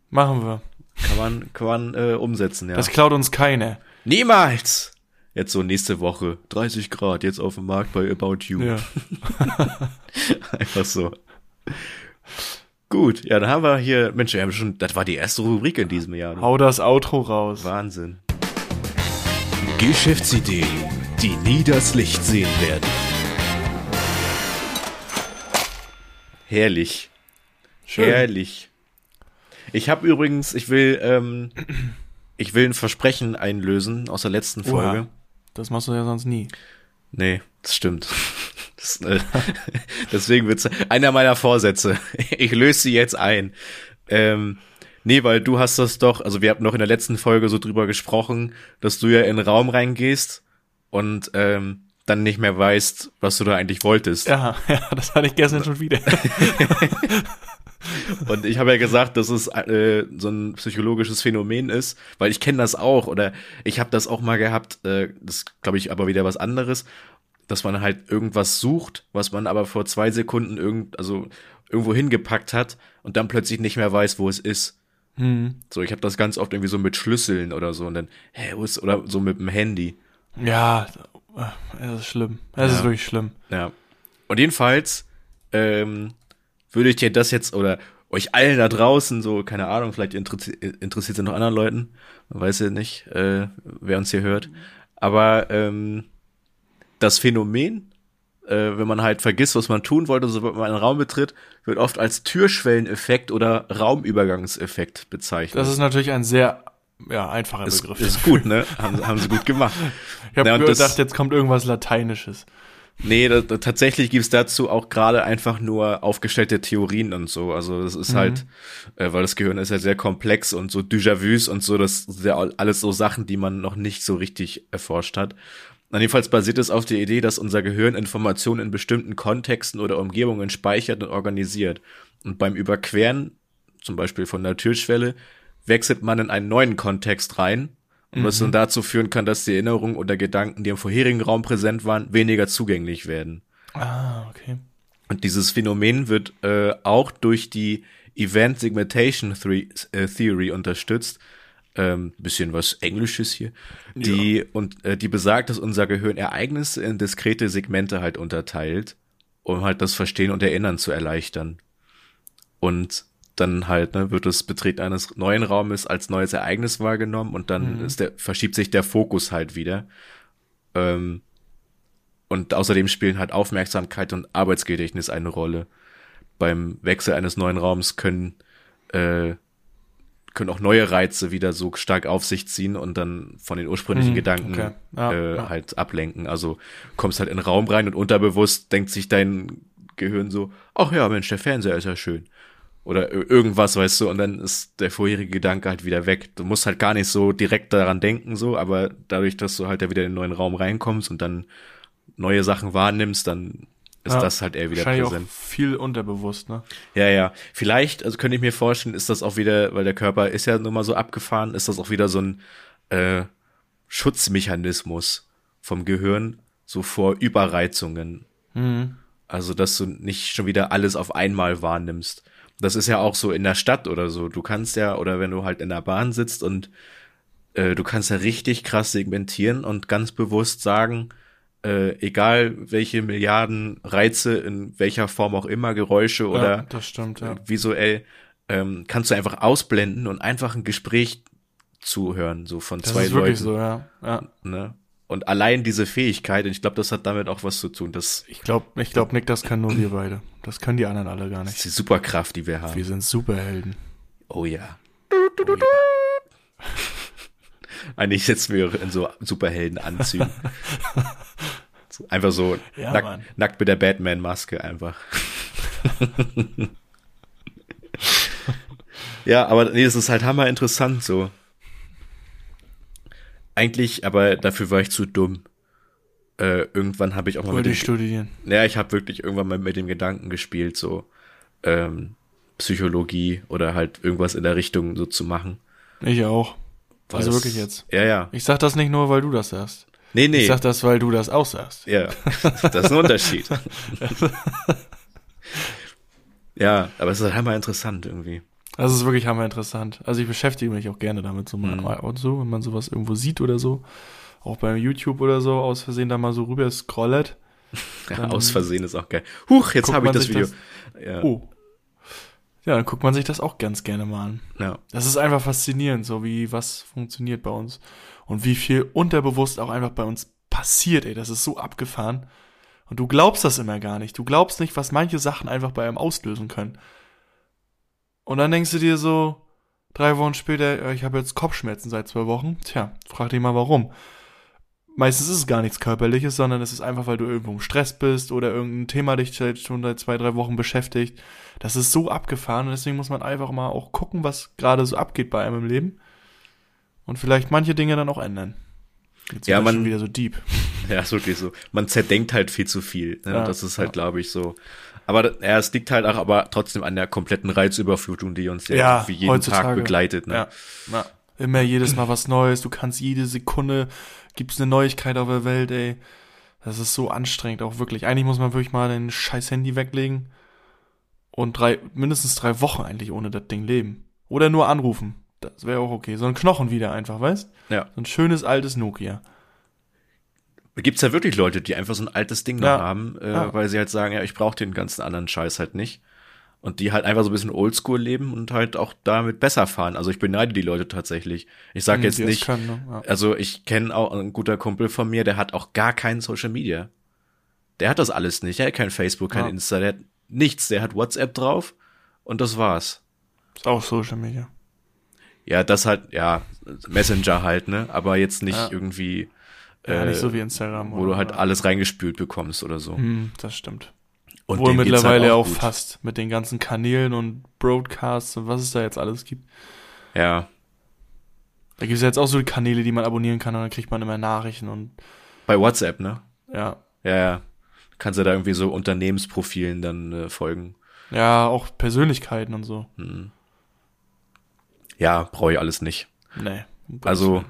machen wir. Kann man, kann man äh, umsetzen, ja. Das klaut uns keiner. Niemals! Jetzt so nächste Woche. 30 Grad, jetzt auf dem Markt bei About You. Ja. (laughs) Einfach so. Gut, ja, dann haben wir hier, Mensch, wir haben schon, das war die erste Rubrik in diesem Jahr. Hau das Outro raus. Wahnsinn. Geschäftsideen, die nie das Licht sehen werden. Herrlich. Schön. Herrlich. Ich habe übrigens, ich will, ähm, ich will ein Versprechen einlösen aus der letzten Folge. Oha. Das machst du ja sonst nie. Nee, das stimmt. (laughs) Das, äh, (laughs) deswegen wird's einer meiner Vorsätze. (laughs) Ich löse sie jetzt ein. Ähm, nee, weil du hast das doch, also wir hatten noch in der letzten Folge so drüber gesprochen, dass du ja in den Raum reingehst und ähm, dann nicht mehr weißt, was du da eigentlich wolltest. Ja, ja, das hatte ich gestern schon wieder. (laughs) Und ich habe ja gesagt, dass es äh, so ein psychologisches Phänomen ist, weil ich kenne das auch oder ich habe das auch mal gehabt, äh, das glaube ich aber wieder was anderes, dass man halt irgendwas sucht, was man aber vor zwei Sekunden irgend, also irgendwo hingepackt hat und dann plötzlich nicht mehr weiß, wo es ist. Hm. So, ich habe das ganz oft irgendwie so mit Schlüsseln oder so und dann, hä, wo ist, oder so mit dem Handy. Ja, es ist schlimm. Es Ja. ist wirklich schlimm. Ja. Und jedenfalls ähm, würde ich dir das jetzt oder euch allen da draußen so, keine Ahnung, vielleicht interessi interessiert es noch anderen Leuten, man weiß ja nicht, äh, wer uns hier hört, aber ähm, das Phänomen, äh, wenn man halt vergisst, was man tun wollte, sobald man einen Raum betritt, wird oft als Türschwelleneffekt oder Raumübergangseffekt bezeichnet. Das ist natürlich ein sehr ja, einfacher ist, Begriff. ist gut, ne? (laughs) haben, haben sie gut gemacht. ich habe Ja, das- gedacht, jetzt kommt irgendwas Lateinisches. Nee, da, da, tatsächlich gibt's dazu auch gerade einfach nur aufgestellte Theorien und so. Also das ist halt, äh, weil das Gehirn ist ja sehr komplex und so Déjà-vus und so, das sind ja alles so Sachen, die man noch nicht so richtig erforscht hat. Und jedenfalls basiert es auf der Idee, dass unser Gehirn Informationen in bestimmten Kontexten oder Umgebungen speichert und organisiert. Und beim Überqueren, zum Beispiel von der Türschwelle, wechselt man in einen neuen Kontext rein und was dann dazu führen kann, dass die Erinnerungen oder Gedanken, die im vorherigen Raum präsent waren, weniger zugänglich werden. Ah, okay. Und dieses Phänomen wird äh, auch durch die Event Segmentation Theory, äh, Theory unterstützt. Ähm, bisschen was Englisches hier. Die und äh, die besagt, dass unser Gehirn Ereignisse in diskrete Segmente halt unterteilt, um halt das Verstehen und Erinnern zu erleichtern. Und dann halt ne, wird das Betreten eines neuen Raumes als neues Ereignis wahrgenommen und dann ist der verschiebt sich der Fokus halt wieder. Ähm, und außerdem spielen halt Aufmerksamkeit und Arbeitsgedächtnis eine Rolle. Beim Wechsel eines neuen Raums können, äh, können auch neue Reize wieder so stark auf sich ziehen und dann von den ursprünglichen Mhm, Gedanken okay. Ja, äh, ja. halt ablenken. Also kommst halt in den Raum rein und unterbewusst denkt sich dein Gehirn so, ach ja, Mensch, der Fernseher ist ja schön. Oder ir- irgendwas, weißt du, und dann ist der vorherige Gedanke halt wieder weg. Du musst halt gar nicht so direkt daran denken, so, aber dadurch, dass du halt da wieder in den neuen Raum reinkommst und dann neue Sachen wahrnimmst, dann ist Ja, das halt eher wieder Wahrscheinlich präsent. auch viel unterbewusst, ne? Ja, ja. Vielleicht, also könnte ich mir vorstellen, ist das auch wieder, weil der Körper ist ja nun mal so abgefahren, ist das auch wieder so ein äh, Schutzmechanismus vom Gehirn, so vor Überreizungen. Mhm. Also, dass du nicht schon wieder alles auf einmal wahrnimmst. Das ist ja auch so in der Stadt oder so. Du kannst ja, oder wenn du halt in der Bahn sitzt und äh, du kannst ja richtig krass segmentieren und ganz bewusst sagen, äh, egal welche Milliarden Reize in welcher Form auch immer, Geräusche ja, oder das stimmt, ja. visuell, ähm, kannst du einfach ausblenden und einfach ein Gespräch zuhören, so von Das zwei Leuten. so, ja. ja. Ne? Und allein diese Fähigkeit, und ich glaube, das hat damit auch was zu tun, das Ich glaube, ich glaub, Nick, das können nur wir beide. Das können die anderen alle gar ist nicht. die Superkraft, die wir haben. Wir sind Superhelden. Oh ja. Eigentlich (laughs) sitzen wir in so Superheldenanzügen. (laughs) Einfach so Ja, nack, nackt mit der Batman-Maske einfach. (laughs) ja, aber nee, das ist halt hammer interessant so. Eigentlich, aber dafür war ich zu dumm. Äh, irgendwann habe ich auch mal mit Wollte dem, ich studieren. ja, ich habe wirklich irgendwann mal mit dem Gedanken gespielt, so ähm, Psychologie oder halt irgendwas in der Richtung so zu machen. Ich auch. Weil Also wirklich jetzt. Ja, ja. Ich sag das nicht nur, weil du das sagst. Nee, nee. Ich sag das, weil du das auch sagst. ja, das ist ein Unterschied. (laughs) ja, aber es ist halt hammer interessant irgendwie. Das ist wirklich hammer interessant. Also ich beschäftige mich auch gerne damit so mal Mhm. und so, wenn man sowas irgendwo sieht oder so. Auch bei YouTube oder so, aus Versehen da mal so rüber scrollet. (laughs) Ja, aus Versehen ist auch geil. Huch, jetzt habe ich das Video. das- Ja, Oh. Ja, dann guckt man sich das auch ganz gerne mal an. ja. Das ist einfach faszinierend, so wie was funktioniert bei uns. Und wie viel unterbewusst auch einfach bei uns passiert, ey. Das ist so abgefahren. Und du glaubst das immer gar nicht. Du glaubst nicht, was manche Sachen einfach bei einem auslösen können. Und dann denkst du dir so, drei Wochen später, äh, ich habe jetzt Kopfschmerzen seit zwei Wochen. Tja, frag dich mal warum. Meistens ist es gar nichts Körperliches, sondern es ist einfach, weil du irgendwo im Stress bist oder irgendein Thema dich schon seit zwei, drei Wochen beschäftigt. Das ist so abgefahren und deswegen muss man einfach mal auch gucken, was gerade so abgeht bei einem im Leben. Und vielleicht manche Dinge dann auch ändern. Jetzt Ja, man- schon wieder so deep. (laughs) Ja, ist wirklich so. Man zerdenkt halt viel zu viel. Ne? Ja, das ist halt, ja. glaube ich, so. Aber ja, es liegt halt auch aber trotzdem an der kompletten Reizüberflutung, die uns ja, Ja, wie jeden heutzutage. Tag begleitet. Ne? Ja, ja. Immer jedes Mal was Neues. Du kannst jede Sekunde, gibt's eine Neuigkeit auf der Welt, ey. Das ist so anstrengend, auch wirklich. Eigentlich muss man wirklich mal dein scheiß Handy weglegen und drei, mindestens drei Wochen eigentlich ohne das Ding leben. Oder nur anrufen. Das wäre auch okay. So ein Knochen wieder einfach, weißt? Ja. So ein schönes altes Nokia. Gibt's ja wirklich Leute, die einfach so ein altes Ding Ja. noch haben, äh, Ja. weil sie halt sagen, ja, ich brauche den ganzen anderen Scheiß halt nicht. Und die halt einfach so ein bisschen oldschool leben und halt auch damit besser fahren. Also ich beneide die Leute tatsächlich. Ich sage jetzt Die das nicht, Können, ne? ja. also ich kenne auch einen guter Kumpel von mir, der hat auch gar kein Social Media. Der hat das alles nicht. Er hat kein Facebook, kein Ja. Insta, der hat nichts. Der hat WhatsApp drauf und das war's. Ist auch Social Media. Ja, das halt, ja, Messenger halt, ne? Aber jetzt nicht Ja. irgendwie, Ja, äh, nicht so wie Instagram. wo du halt alles reingespült bekommst oder so. Hm, das stimmt. Und Wohl geht's mittlerweile halt auch, gut. fast mit den ganzen Kanälen und Broadcasts und was es da jetzt alles gibt. Ja. Da gibt es ja jetzt auch so Kanäle, die man abonnieren kann und dann kriegt man immer Nachrichten und Bei WhatsApp, ne? ja. Ja, ja. Kannst du da irgendwie so Unternehmensprofilen dann äh, folgen. Ja, auch Persönlichkeiten und so. Ja, brauche ich alles nicht. Nee. um Also.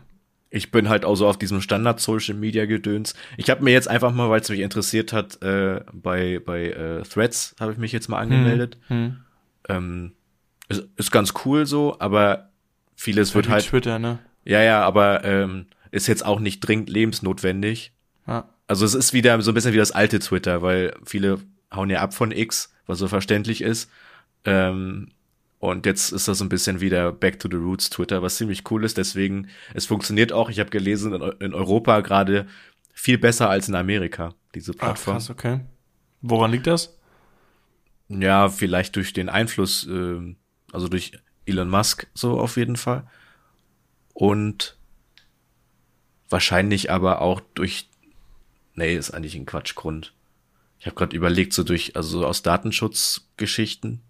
Ich bin halt auch so auf diesem Standard-Social-Media-Gedöns. Ich habe mir jetzt einfach mal, weil es mich interessiert hat, äh, bei, bei äh, Threads habe ich mich jetzt mal angemeldet. Hm. Ähm, ist, ist ganz cool so, aber vieles wird Wie halt, Twitter, ne? ja, ja, aber ähm, ist jetzt auch nicht dringend lebensnotwendig. Ja. Also es ist wieder so ein bisschen wie das alte Twitter, weil viele hauen ja ab von X, was so verständlich ist. Ähm, und jetzt ist das ein bisschen wieder Back to the Roots Twitter, was ziemlich cool ist. Deswegen, es funktioniert auch, ich habe gelesen, in, Eu- in Europa gerade viel besser als in Amerika, diese Ach, Plattform. krass, okay. Woran liegt das? Ja, vielleicht durch den Einfluss, ähm, also durch Elon Musk so auf jeden Fall. Und wahrscheinlich aber auch durch, nee, ist eigentlich ein Quatschgrund. Ich habe gerade überlegt, so durch, also so aus Datenschutzgeschichten.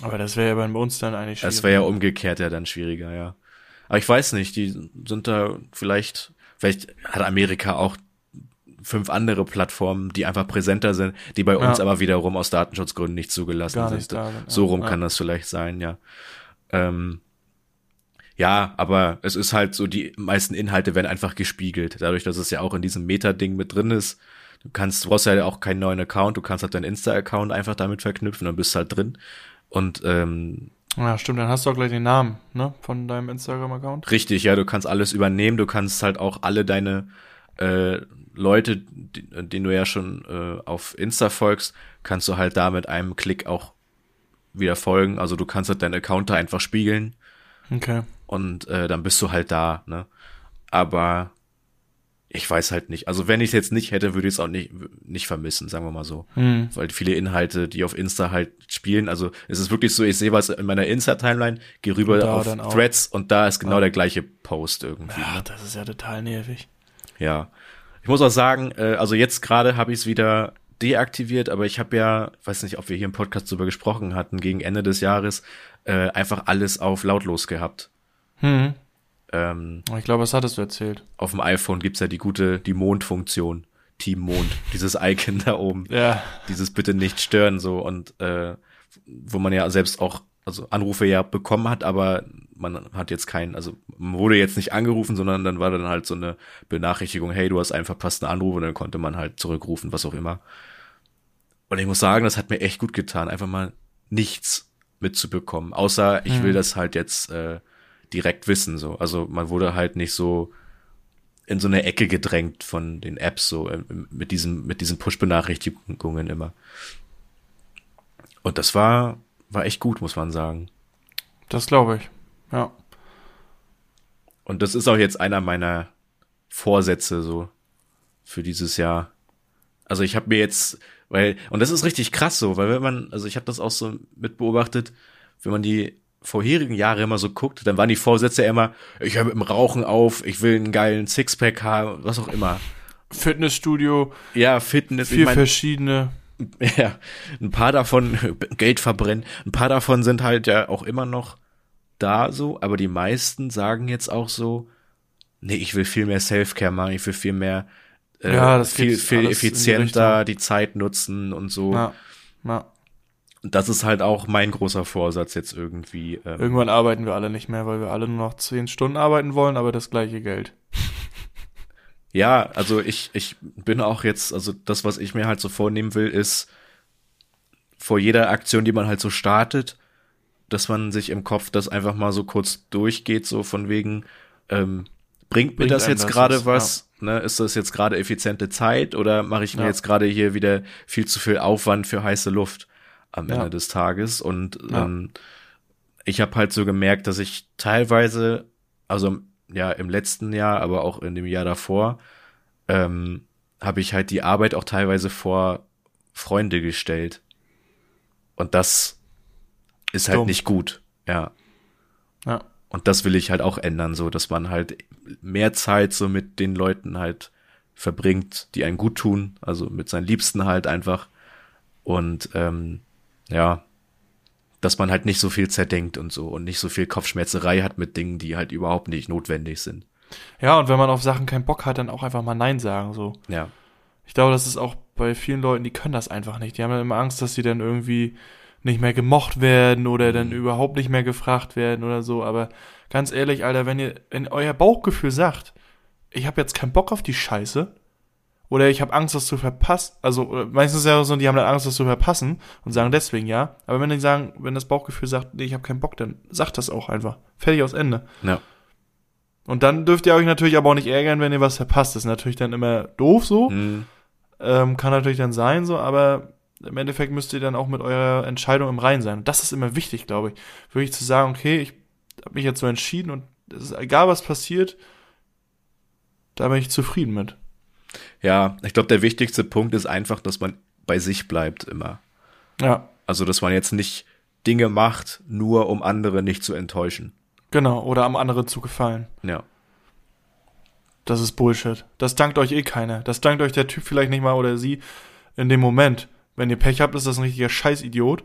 Aber das wäre ja bei uns dann eigentlich schwierig. Das wäre ja umgekehrt ja dann schwieriger, ja. Aber ich weiß nicht, die sind da vielleicht, vielleicht hat Amerika auch fünf andere Plattformen, die einfach präsenter sind, die bei uns Ja. aber wiederum aus Datenschutzgründen nicht zugelassen Gar sind. nicht da sind, so ja. rum Ja. kann das vielleicht sein, ja. Ähm, ja, aber es ist halt so, die meisten Inhalte werden einfach gespiegelt, dadurch, dass es ja auch in diesem Meta-Ding mit drin ist. Du kannst, du brauchst ja auch keinen neuen Account, du kannst halt deinen Insta-Account einfach damit verknüpfen, dann bist du halt drin. Und ähm, Ja, stimmt, dann hast du auch gleich den Namen, ne, von deinem Instagram-Account. Richtig, ja, du kannst alles übernehmen, du kannst halt auch alle deine äh, Leute, die, denen du ja schon äh, auf Insta folgst, kannst du halt da mit einem Klick auch wieder folgen. Also du kannst halt deinen Account da einfach spiegeln Okay. und äh, dann bist du halt da, ne? Aber ich weiß halt nicht. Also wenn ich es jetzt nicht hätte, würde ich es auch nicht, nicht vermissen, sagen wir mal so. Hm. Weil viele Inhalte, die auf Insta halt spielen, also es ist wirklich so, ich sehe was in meiner Insta-Timeline, gehe rüber da auf. Threads und da ist genau der gleiche Post irgendwie. Ja, ne? das ist ja total nervig. Ja. Ich muss auch sagen, äh, also jetzt gerade habe ich es wieder deaktiviert, aber ich habe ja, weiß nicht, ob wir hier im Podcast drüber gesprochen hatten, gegen Ende des Jahres äh, einfach alles auf lautlos gehabt. Hm. Ähm, Ich glaube, was hattest du erzählt? auf dem iPhone gibt's ja die gute, die Mondfunktion. Team Mond, dieses Icon da oben. Ja. Dieses bitte nicht stören so und äh, wo man ja selbst auch also Anrufe ja bekommen hat, aber man hat jetzt keinen, also man wurde jetzt nicht angerufen, sondern dann war dann halt so eine Benachrichtigung, hey, du hast einen verpassten Anruf und dann konnte man halt zurückrufen, was auch immer. Und ich muss sagen, das hat mir echt gut getan, einfach mal nichts mitzubekommen, außer ich will das halt jetzt äh, direkt wissen so. Also man wurde halt nicht so in so eine Ecke gedrängt von den Apps so äh, mit diesem mit diesen Push-Benachrichtigungen immer. Und das war war echt gut, muss man sagen. Das glaube ich. Ja. Und das ist auch jetzt einer meiner Vorsätze so für dieses Jahr. Also ich habe mir jetzt, weil und das ist richtig krass so, weil wenn man, also ich habe das auch so mit beobachtet, wenn man die vorherigen Jahre immer so guckt, dann waren die Vorsätze immer, ich höre mit dem Rauchen auf, ich will einen geilen Sixpack haben, was auch immer. Fitnessstudio, Ja, Fitness, ich vier mein, verschiedene. (laughs) Ja, ein paar davon (laughs) Geld verbrennen, ein paar davon sind halt ja auch immer noch da so, aber die meisten sagen jetzt auch so, nee, ich will viel mehr Self-Care machen, ich will viel mehr äh, Ja, das viel, viel die effizienter Richtung. die Zeit nutzen und so. Ja. ja. Und das ist halt auch mein großer Vorsatz jetzt irgendwie. Ähm, Irgendwann arbeiten wir alle nicht mehr, weil wir alle nur noch zehn Stunden arbeiten wollen, aber das gleiche Geld. (laughs) Ja, also ich, ich bin auch jetzt, also das, was ich mir halt so vornehmen will, ist vor jeder Aktion, die man halt so startet, dass man sich im Kopf das einfach mal so kurz durchgeht, so von wegen, ähm, bringt mir Bringt das jetzt gerade was, was? Ne? Ist das jetzt gerade effiziente Zeit oder mache ich mir Ja. jetzt gerade hier wieder viel zu viel Aufwand für heiße Luft am Ja. Ende des Tages? Und Ja. ähm, ich habe halt so gemerkt, dass ich teilweise, also ja im letzten Jahr, aber auch in dem Jahr davor, ähm, habe ich halt die Arbeit auch teilweise vor Freunde gestellt. Und das ist halt Dumm. nicht gut, ja. Ja. Und das will ich halt auch ändern, so dass man halt mehr Zeit so mit den Leuten halt verbringt, die einen gut tun, also mit seinen Liebsten halt einfach. Und ähm, ja, dass man halt nicht so viel zerdenkt und so und nicht so viel Kopfschmerzerei hat mit Dingen, die halt überhaupt nicht notwendig sind. Ja, und wenn man auf Sachen keinen Bock hat, dann auch einfach mal Nein sagen, so. Ja. Ich glaube, das ist auch bei vielen Leuten, die können das einfach nicht. Die haben immer Angst, dass sie dann irgendwie nicht mehr gemocht werden oder dann überhaupt nicht mehr gefragt werden oder so. Aber ganz ehrlich, Alter, wenn ihr, wenn euer Bauchgefühl sagt, ich habe jetzt keinen Bock auf die Scheiße. Oder ich habe Angst, das zu verpassen. Also meistens ist ja so, die haben dann Angst, das zu verpassen und sagen deswegen ja. Aber wenn die sagen, wenn das Bauchgefühl sagt, nee, ich habe keinen Bock, dann sagt das auch einfach. Fertig aus Ende. Ja. Und dann dürft ihr euch natürlich aber auch nicht ärgern, wenn ihr was verpasst. Das ist natürlich dann immer doof so. Hm. Ähm, kann natürlich dann sein so, aber im Endeffekt müsst ihr dann auch mit eurer Entscheidung im Reinen sein. Und das ist immer wichtig, glaube ich. Wirklich zu sagen, okay, ich habe mich jetzt so entschieden und es ist egal, was passiert, da bin ich zufrieden mit. Ja, ich glaube, der wichtigste Punkt ist einfach, dass man bei sich bleibt immer. Ja, Also, dass man jetzt nicht Dinge macht, nur um andere nicht zu enttäuschen. genau. Oder am anderen zu gefallen. Ja. Das ist Bullshit. Das dankt euch eh keiner. Das dankt euch der Typ vielleicht nicht mal oder sie in dem Moment. Wenn ihr Pech habt, ist das ein richtiger Scheißidiot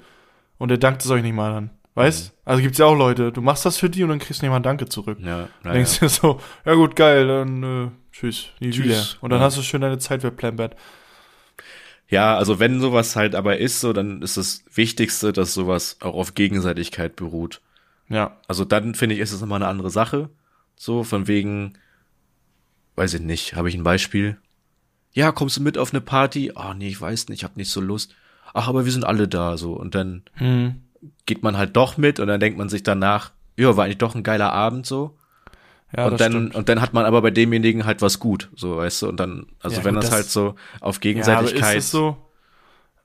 und der dankt es euch nicht mal dann. Weißt? Also gibt's ja auch Leute, du machst das für die und dann kriegst du nicht mal Danke zurück. Ja, Dann denkst du so, ja gut, geil, dann äh, tschüss, nie Tschüss. wieder. Und dann Ja. hast du schön deine Zeit verplempert. Ja, also wenn sowas halt aber ist, so, dann ist das Wichtigste, dass sowas auch auf Gegenseitigkeit beruht. Ja, Also dann finde ich, ist es nochmal eine andere Sache. So, von wegen, weiß ich nicht, habe ich ein Beispiel? Ja, kommst du mit auf eine Party? Ah, nee, ich weiß nicht, ich habe nicht so Lust. Ach, aber wir sind alle da, so. Und dann hm. Geht man halt doch mit und dann denkt man sich danach, ja, war eigentlich doch ein geiler Abend, so. ja und dann, stimmt. und dann hat man aber bei demjenigen halt was gut, so, weißt du, und dann, also Ja, wenn gut, das, das- halt so auf Ja, aber Gegenseitigkeit, ist es so?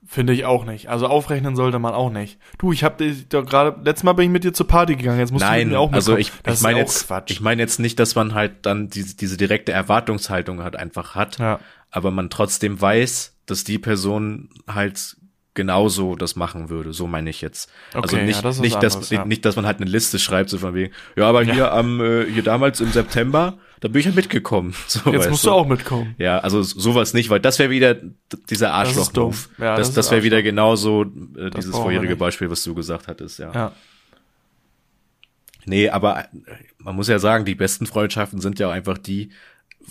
Finde ich auch nicht. Also aufrechnen sollte man auch nicht. Du, ich habe doch gerade, letztes Mal bin ich mit dir zur Party gegangen, jetzt musst du mit Nein, mir auch also mitkommen. ich, das ich meine jetzt, Quatsch. ich meine jetzt nicht, dass man halt dann diese, diese direkte Erwartungshaltung halt einfach hat, ja. aber man trotzdem weiß, dass die Person halt genauso das machen würde. So meine ich jetzt. also Okay, nicht, ja, das nicht, was dass, ja. nicht, dass man halt eine Liste schreibt, so von wegen, ja, aber hier am, äh, hier damals im September, da bin ich ja mitgekommen. (laughs) So, Jetzt musst du auch mitkommen. Ja, also sowas nicht, weil das wäre wieder dieser Das ist Arschloch-Move. dumm. Ja, das das das, wäre wieder Arschloch. genauso äh, dieses vorherige. Beispiel, was du gesagt hattest, ja. Ja. Nee, aber äh, man muss ja sagen, die besten Freundschaften sind ja auch einfach die,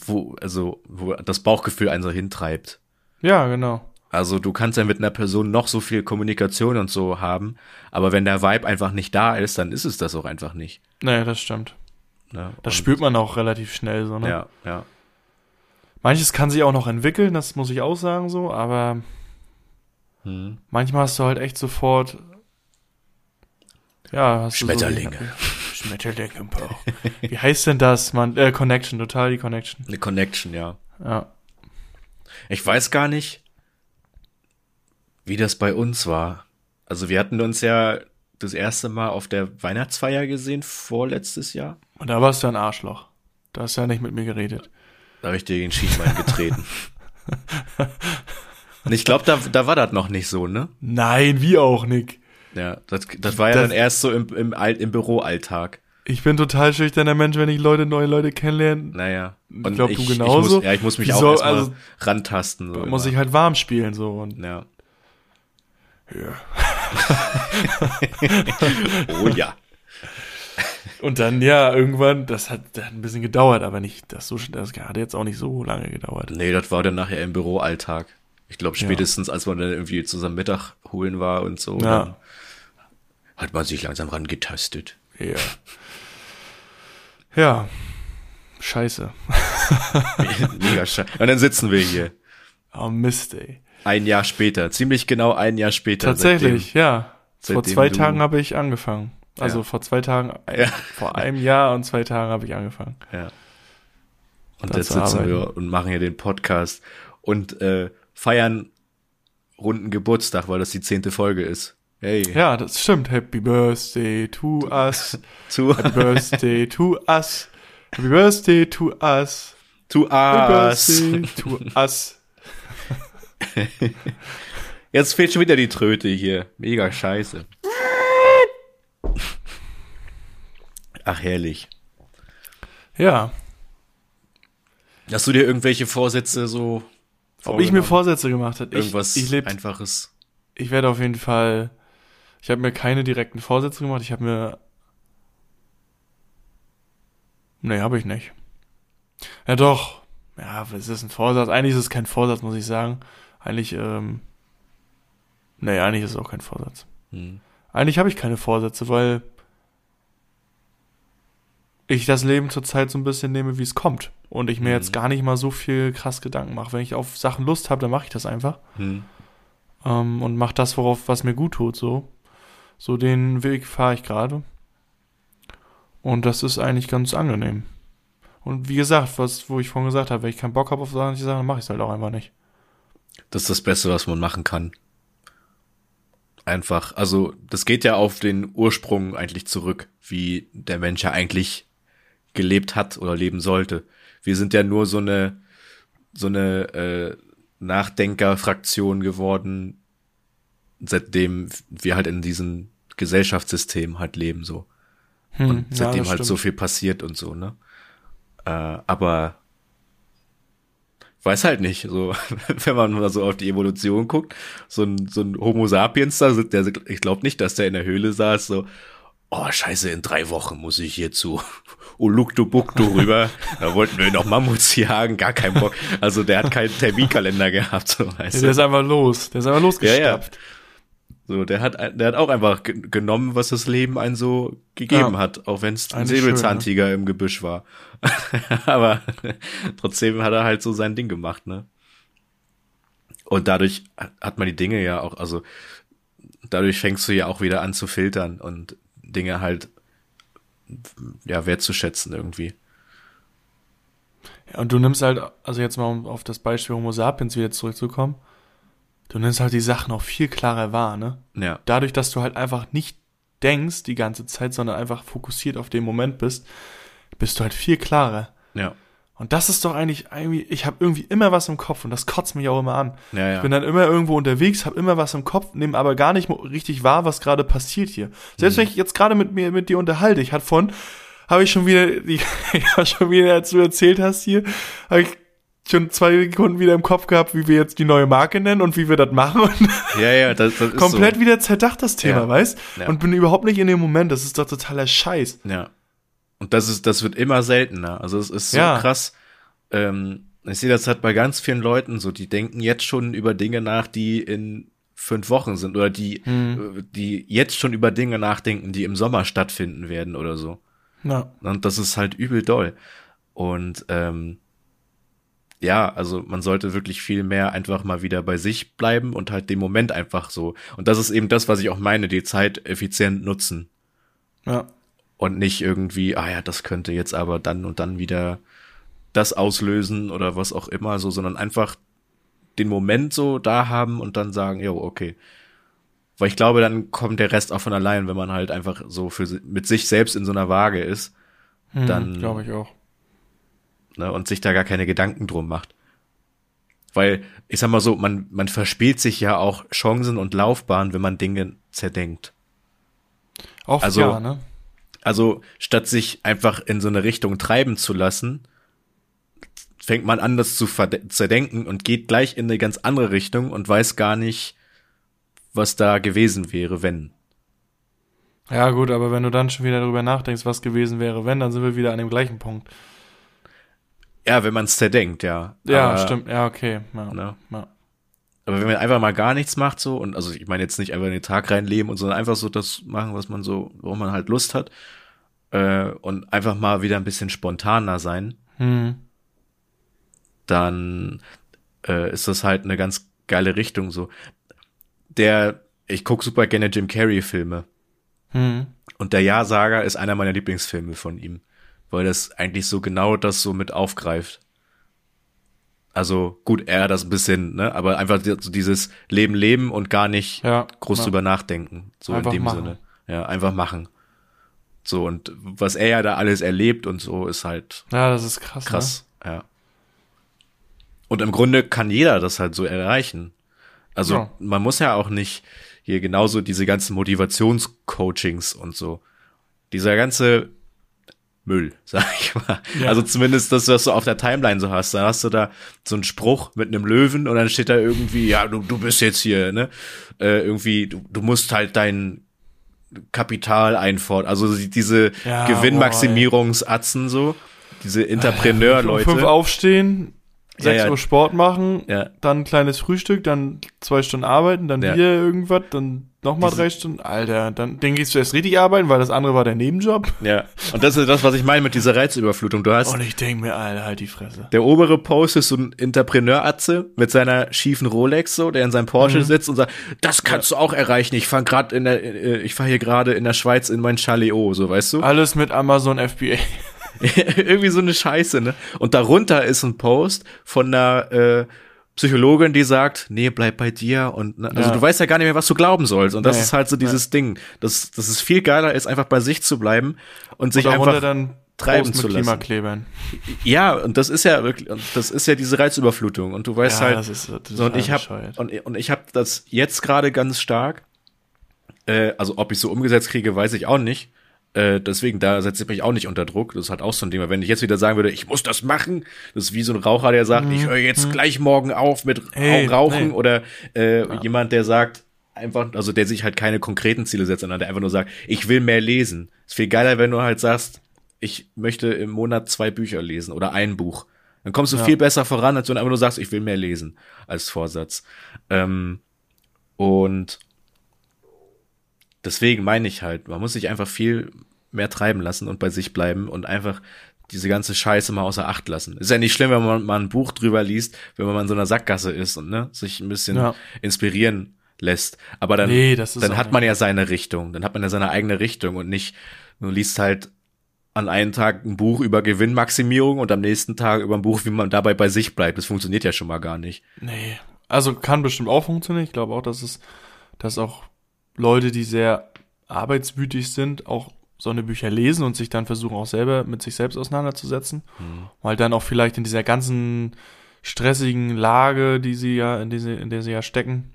wo, also, wo das Bauchgefühl einen so hintreibt. Ja, genau. Also du kannst ja mit einer Person noch so viel Kommunikation und so haben, aber wenn der Vibe einfach nicht da ist, dann ist es das auch einfach nicht. Nee, das stimmt. Ne? Das spürt man auch relativ schnell so, ne? Ja, ja. Manches kann sich auch noch entwickeln, das muss ich auch sagen so, aber Hm. manchmal hast du halt echt sofort ja, hast Schmetterlinge. Du so Schmetterlinge im Bauch. Wie heißt denn das, man? Äh, Connection, total die Connection. Eine Connection, ja. Ja. Ich weiß gar nicht, wie das bei uns war. Also wir hatten uns ja das erste Mal auf der Weihnachtsfeier gesehen, vorletztes Jahr. Und da warst du ein Arschloch. Da hast du ja nicht mit mir geredet. Da habe ich dir den Schienbein getreten. (laughs) Und ich glaube, da, da war das noch nicht so, ne? Nein, wie auch, Nick. Ja, das, das war ja Das- dann erst so im, im, im Büroalltag. Ich bin total schüchterner Mensch, wenn ich Leute, neue Leute kennenlerne. Naja. Und glaub, du Ich genauso. muss, ja, ich muss mich Wie auch soll- erstmal also- rantasten. So muss immer. ich halt warm spielen, so. Und Ja. Ja. (laughs) Oh ja. Und dann, ja, irgendwann, das hat, das hat ein bisschen gedauert, aber nicht, das so, das hat jetzt auch nicht so lange gedauert. Nee, das war dann nachher im Büroalltag. Ich glaube, spätestens als man dann irgendwie zusammen Mittag holen war und so, Ja. hat man sich langsam rangetastet. Ja. Ja. Scheiße. (laughs) Mega scheiße. Und dann sitzen wir hier. Oh Mist, ey. Ein Jahr später. Ziemlich genau ein Jahr später. Tatsächlich, ja. Vor seitdem zwei du- Tagen habe ich angefangen. Also Ja. vor zwei Tagen, (laughs) äh, Ja. vor einem Jahr und zwei Tagen habe ich angefangen. Seitdem, ja. Und jetzt sitzen arbeiten. wir und machen hier den Podcast und äh, feiern runden Geburtstag, weil das die zehnte Folge ist. Hey. Ja, das stimmt. Happy Birthday to us. (laughs) Zu, Happy Birthday to us. Happy Birthday to us. to Happy us. Birthday to us. (laughs) Jetzt fehlt schon wieder die Tröte hier. Mega scheiße. Ach, herrlich. Ja. Hast du dir irgendwelche Vorsätze so Ob ich mir? Vorsätze gemacht habe? irgendwas Ich, ich lebe einfaches? ich werde auf jeden Fall, ich habe mir keine direkten Vorsätze gemacht, ich habe mir, nee, habe ich nicht. Ja doch, ja, was ist ein Vorsatz? Eigentlich ist es kein Vorsatz, muss ich sagen. Eigentlich, ähm, nee, eigentlich ist es auch kein Vorsatz. Hm. Eigentlich habe ich keine Vorsätze, weil ich das Leben zurzeit so ein bisschen nehme, wie es kommt. Und ich mir Mhm. jetzt gar nicht mal so viel krass Gedanken mache. Wenn ich auf Sachen Lust habe, dann mache ich das einfach. Hm. Ähm, und mache das, worauf, was mir gut tut, so. So den Weg fahre ich gerade. Und das ist eigentlich ganz angenehm. Und wie gesagt, was, wo ich vorhin gesagt habe, wenn ich keinen Bock habe auf solche Sachen, dann mache ich es halt auch einfach nicht. Das ist das Beste, was man machen kann. Einfach, also das geht ja auf den Ursprung eigentlich zurück, wie der Mensch ja eigentlich gelebt hat oder leben sollte. Wir sind ja nur so eine so eine äh, Nachdenkerfraktion geworden, seitdem wir halt in diesem Gesellschaftssystem halt leben so. Hm, Und seitdem das halt so stimmt. viel passiert und so, ne? Äh, aber weiß halt nicht, so, (laughs) wenn man mal so auf die Evolution guckt, so ein, so ein Homo sapiens da, der, ich glaube nicht, dass der in der Höhle saß, so, oh, scheiße, in drei Wochen muss ich hier zu (laughs) Uluktu-Buktu rüber, da wollten wir noch Mammuts jagen, gar keinen Bock, also der hat keinen Terminkalender (laughs) gehabt, so, weißt Der ist du. einfach los. Der ist einfach losgestapft. So, der hat, der hat auch einfach ge- genommen, was das Leben einen so gegeben Ja. hat, auch wenn es ein Säbelzahntiger im Gebüsch war. (laughs) Aber trotzdem hat er halt so sein Ding gemacht, ne? Und dadurch hat man die Dinge ja auch, also dadurch fängst du ja auch wieder an zu filtern und Dinge halt ja wertzuschätzen irgendwie. Ja, und du nimmst halt, also jetzt mal um auf das Beispiel Homo sapiens wieder zurückzukommen, du nimmst halt die Sachen auch viel klarer wahr, ne? Ja, Dadurch, dass du halt einfach nicht denkst die ganze Zeit, sondern einfach fokussiert auf den Moment bist, bist du halt viel klarer. ja, Und das ist doch eigentlich irgendwie, ich habe irgendwie immer was im Kopf und das kotzt mich auch immer an. ja, ja. Ich bin dann immer irgendwo unterwegs, habe immer was im Kopf, nehme aber gar nicht richtig wahr, was gerade passiert hier. Selbst wenn ich jetzt gerade mit mir mit dir unterhalte, ich hatte von habe ich schon wieder, die, (laughs) ich habe schon wieder, als du erzählt hast hier, habe ich schon zwei Sekunden wieder im Kopf gehabt, wie wir jetzt die neue Marke nennen und wie wir das machen ja, ja, das, das ist komplett so. wieder zerdacht das Thema, Ja. weißt? Ja. Und bin überhaupt nicht in dem Moment, das ist doch totaler Scheiß. Ja. Und das ist, das wird immer seltener. Also es ist so Ja. krass. Ähm, ich sehe das halt bei ganz vielen Leuten so, die denken jetzt schon über Dinge nach, die in fünf Wochen sind oder die, äh, die jetzt schon über Dinge nachdenken, die im Sommer stattfinden werden oder so. Ja. Und das ist halt übel doll. Und ähm, ja, also man sollte wirklich viel mehr einfach mal wieder bei sich bleiben und halt den Moment einfach so. Und das ist eben das, was ich auch meine, die Zeit effizient nutzen Ja. und nicht irgendwie, ah ja, das könnte jetzt aber dann und dann wieder das auslösen oder was auch immer so, sondern einfach den Moment so da haben und dann sagen, jo, okay. Weil ich glaube, dann kommt der Rest auch von allein, wenn man halt einfach so für mit sich selbst in so einer Waage ist, dann Glaube ich auch. Ne, und sich da gar keine Gedanken drum macht. Weil, ich sag mal so, man, man verspielt sich ja auch Chancen und Laufbahn, wenn man Dinge zerdenkt. Oft Also- ja, ne? Also statt sich einfach in so eine Richtung treiben zu lassen, fängt man an, das zu zerdenken und geht gleich in eine ganz andere Richtung und weiß gar nicht, was da gewesen wäre, wenn. Ja, gut, aber wenn du dann schon wieder darüber nachdenkst, was gewesen wäre, wenn, dann sind wir wieder an dem gleichen Punkt. Ja, wenn man es zerdenkt, ja. Ja, Aber, stimmt. Ja, okay. Ja. Ne? Ja. Aber wenn man einfach mal gar nichts macht so und also ich meine jetzt nicht einfach in den Tag reinleben und sondern einfach so das machen, was man so, worauf man halt Lust hat äh, und einfach mal wieder ein bisschen spontaner sein, Hm. dann äh, ist das halt eine ganz geile Richtung so. Der, ich guck super gerne Jim Carrey Filme Hm. und der Ja-Sager ist einer meiner Lieblingsfilme von ihm, weil das eigentlich so genau das so mit aufgreift. Also gut, er das ein bisschen, ne, aber einfach so dieses Leben leben und gar nicht Ja. groß ja. drüber nachdenken, so Einfach in dem machen. Sinne. Ja, einfach machen. So und was er ja da alles erlebt und so ist halt Ja, das ist krass. krass, ja. Und im Grunde kann jeder das halt so erreichen. Also Ja. man muss ja auch nicht hier genauso diese ganzen Motivationscoachings und so. Dieser ganze Müll, (laughs) sag ich mal. Ja. Also zumindest das, was du auf der Timeline so hast. Da hast du da so einen Spruch mit einem Löwen und dann steht da irgendwie, ja, du, du bist jetzt hier, ne? Äh, irgendwie, du, du musst halt dein Kapital einfordern. Also diese Ja, Gewinnmaximierungsatzen so, diese Ne? Um fünf Entrepreneur-Leute. aufstehen, 6 ja. Uhr Sport machen, Ja. dann ein kleines Frühstück, dann zwei Stunden arbeiten, dann Ja. wieder irgendwas, dann nochmal drei Stunden. Alter, dann, dann gehst du erst richtig arbeiten, weil das andere war der Nebenjob. (laughs) Ja. Und das ist das, was ich meine mit dieser Reizüberflutung. Du hast Und ich denk mir, Alter, halt die Fresse. Der obere Post ist so ein Entrepreneur-Atze mit seiner schiefen Rolex so, der in seinem Porsche Mhm. sitzt und sagt, das kannst du auch erreichen. Ich fahr gerade in der, äh, ich fahr hier gerade in der Schweiz in mein Chaleo, so weißt du? Alles mit Amazon FBA. (laughs) (laughs) Irgendwie so eine Scheiße, ne? Und darunter ist ein Post von einer äh, Psychologin, die sagt, nee, bleib bei dir und ne? also Ja. du weißt ja gar nicht mehr, was du glauben sollst. Und das Nee. ist halt so dieses Ding, dass, dass es viel geiler ist, einfach bei sich zu bleiben und sich Darunter einfach dann treiben Post zu mit lassen. Klimaklebern. Ja, und das ist ja wirklich, das ist ja diese Reizüberflutung. Und du weißt Ja, halt, das ist- das so, und ich bescheuert. und, und ich habe das jetzt gerade ganz stark. Äh, also ob ich so umgesetzt kriege, weiß ich auch nicht. Äh, deswegen da setze ich mich auch nicht unter Druck. Das ist halt auch so ein. Weil Wenn ich jetzt wieder sagen würde, ich muss das machen, das ist wie so ein Raucher, der sagt, ich höre jetzt gleich morgen auf mit Mhm. Hey, Rauchen nee. oder äh, jemand, der sagt einfach, also der sich halt keine konkreten Ziele setzt, sondern der einfach nur sagt, ich will mehr lesen. Ist viel geiler, wenn du halt sagst, ich möchte im Monat zwei Bücher lesen oder ein Buch. Dann kommst du viel besser voran, als wenn du einfach nur sagst, ich will mehr lesen als Vorsatz. Ähm, und deswegen meine ich halt, man muss sich einfach viel mehr treiben lassen und bei sich bleiben und einfach diese ganze Scheiße mal außer Acht lassen. Ist ja nicht schlimm, wenn man mal ein Buch drüber liest, wenn man mal in so einer Sackgasse ist und ne, sich ein bisschen Ja. inspirieren lässt. Aber dann, Nee, dann hat man ja seine Richtung, dann hat man ja seine eigene Richtung und nicht, du liest halt an einem Tag ein Buch über Gewinnmaximierung und am nächsten Tag über ein Buch, wie man dabei bei sich bleibt. Das funktioniert ja schon mal gar nicht. Nee. Also kann bestimmt auch funktionieren. Ich glaube auch, dass es, dass auch Leute, die sehr arbeitswütig sind, auch so eine Bücher lesen und sich dann versuchen auch selber mit sich selbst auseinanderzusetzen. Weil dann auch vielleicht in dieser ganzen stressigen Lage, die sie ja, in, diese, in der sie ja stecken,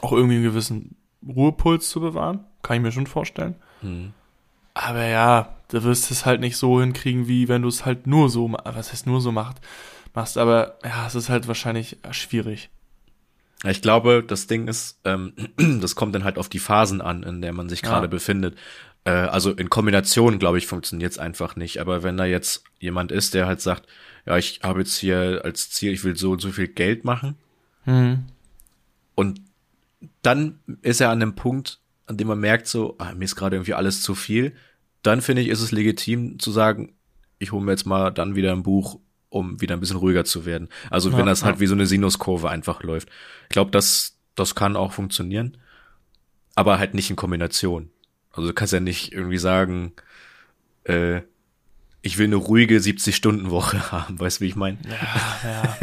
auch irgendwie einen gewissen Ruhepuls zu bewahren. Kann ich mir schon vorstellen. Aber ja, du wirst es halt nicht so hinkriegen, wie wenn du es halt nur so, was heißt nur so macht, machst. Aber ja, es ist halt wahrscheinlich schwierig. Ich glaube, das Ding ist, ähm, (clears throat) das kommt dann halt auf die Phasen an, in der man sich gerade Ja. befindet. Äh, also in Kombination, glaube ich, funktioniert es einfach nicht. Aber wenn da jetzt jemand ist, der halt sagt, ja, ich habe jetzt hier als Ziel, ich will so und so viel Geld machen, und dann ist er an dem Punkt, an dem man merkt, so, ah, mir ist gerade irgendwie alles zu viel, dann finde ich, ist es legitim zu sagen, ich hole mir jetzt mal dann wieder ein Buch, um wieder ein bisschen ruhiger zu werden. Also wenn Ja, das halt ja. wie so eine Sinuskurve einfach läuft. Ich glaube, das, das kann auch funktionieren, aber halt nicht in Kombination. Also du kannst ja nicht irgendwie sagen, äh, ich will eine ruhige 70-Stunden-Woche (laughs) haben, weißt du, wie ich meine? Ja.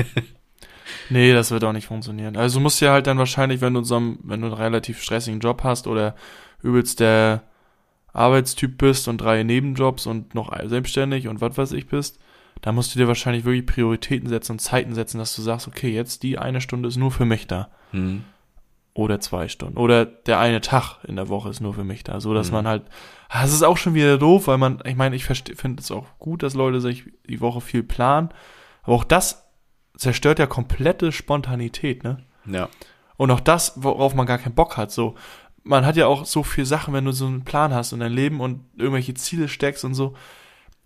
nee, das wird auch nicht funktionieren. Also du musst ja halt dann wahrscheinlich, wenn du so einem, wenn du einen relativ stressigen Job hast oder übelst der Arbeitstyp bist und drei Nebenjobs und noch selbstständig und was weiß ich bist, da musst du dir wahrscheinlich wirklich Prioritäten setzen und Zeiten setzen, dass du sagst, okay, jetzt die eine Stunde ist nur für mich da. Hm. Oder zwei Stunden. Oder der eine Tag in der Woche ist nur für mich da. So dass man halt. Ah, Das ist auch schon wieder doof, weil man, ich meine, ich finde es auch gut, dass Leute sich die Woche viel planen. Aber auch das zerstört ja komplette Spontanität, ne? Ja. Und auch das, worauf man gar keinen Bock hat. So, man hat ja auch so viel Sachen, wenn du so einen Plan hast in dein Leben und irgendwelche Ziele steckst und so.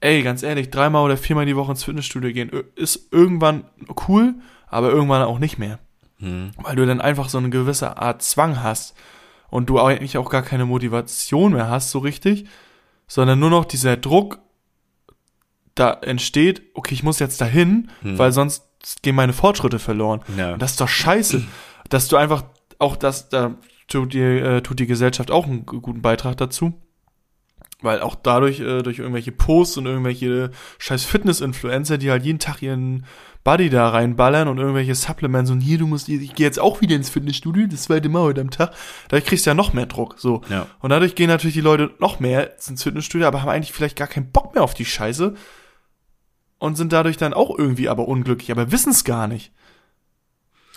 Ey, ganz ehrlich, dreimal oder viermal die Woche ins Fitnessstudio gehen ist irgendwann cool, aber irgendwann auch nicht mehr. Weil du dann einfach so eine gewisse Art Zwang hast und du eigentlich auch gar keine Motivation mehr hast, so richtig, sondern nur noch dieser Druck da entsteht, okay, ich muss jetzt dahin, weil sonst gehen meine Fortschritte verloren. Ja. Und das ist doch scheiße, dass du einfach auch das, da tut die, äh, tut die Gesellschaft auch einen guten Beitrag dazu. Weil auch dadurch, äh, durch irgendwelche Posts und irgendwelche scheiß Fitness-Influencer, die halt jeden Tag ihren Buddy da reinballern und irgendwelche Supplements und hier, du musst, ich gehe jetzt auch wieder ins Fitnessstudio, das zweite Mal heute am Tag, dadurch kriegst du ja noch mehr Druck, so. Ja. Und dadurch gehen natürlich die Leute noch mehr ins Fitnessstudio, aber haben eigentlich vielleicht gar keinen Bock mehr auf die Scheiße und sind dadurch dann auch irgendwie aber unglücklich, aber wissen es gar nicht.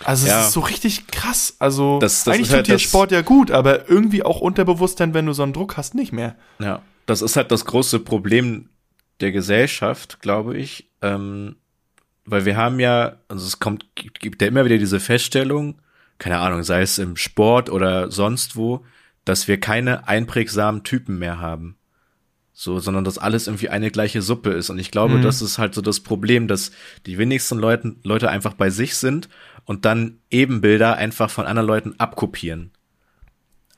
Also es Ja. ist so richtig krass. Also Das- das eigentlich ist halt tut dir Sport ja gut, aber irgendwie auch unterbewusst dann, wenn du so einen Druck hast, nicht mehr. Ja, das ist halt das große Problem der Gesellschaft, glaube ich. Ähm, weil wir haben ja, also es kommt, gibt ja immer wieder diese Feststellung, keine Ahnung, sei es im Sport oder sonst wo, dass wir keine einprägsamen Typen mehr haben. So, sondern dass alles irgendwie eine gleiche Suppe ist. Und ich glaube, Mhm. das ist halt so das Problem, dass die wenigsten Leuten, Leute einfach bei sich sind und dann Ebenbilder einfach von anderen Leuten abkopieren.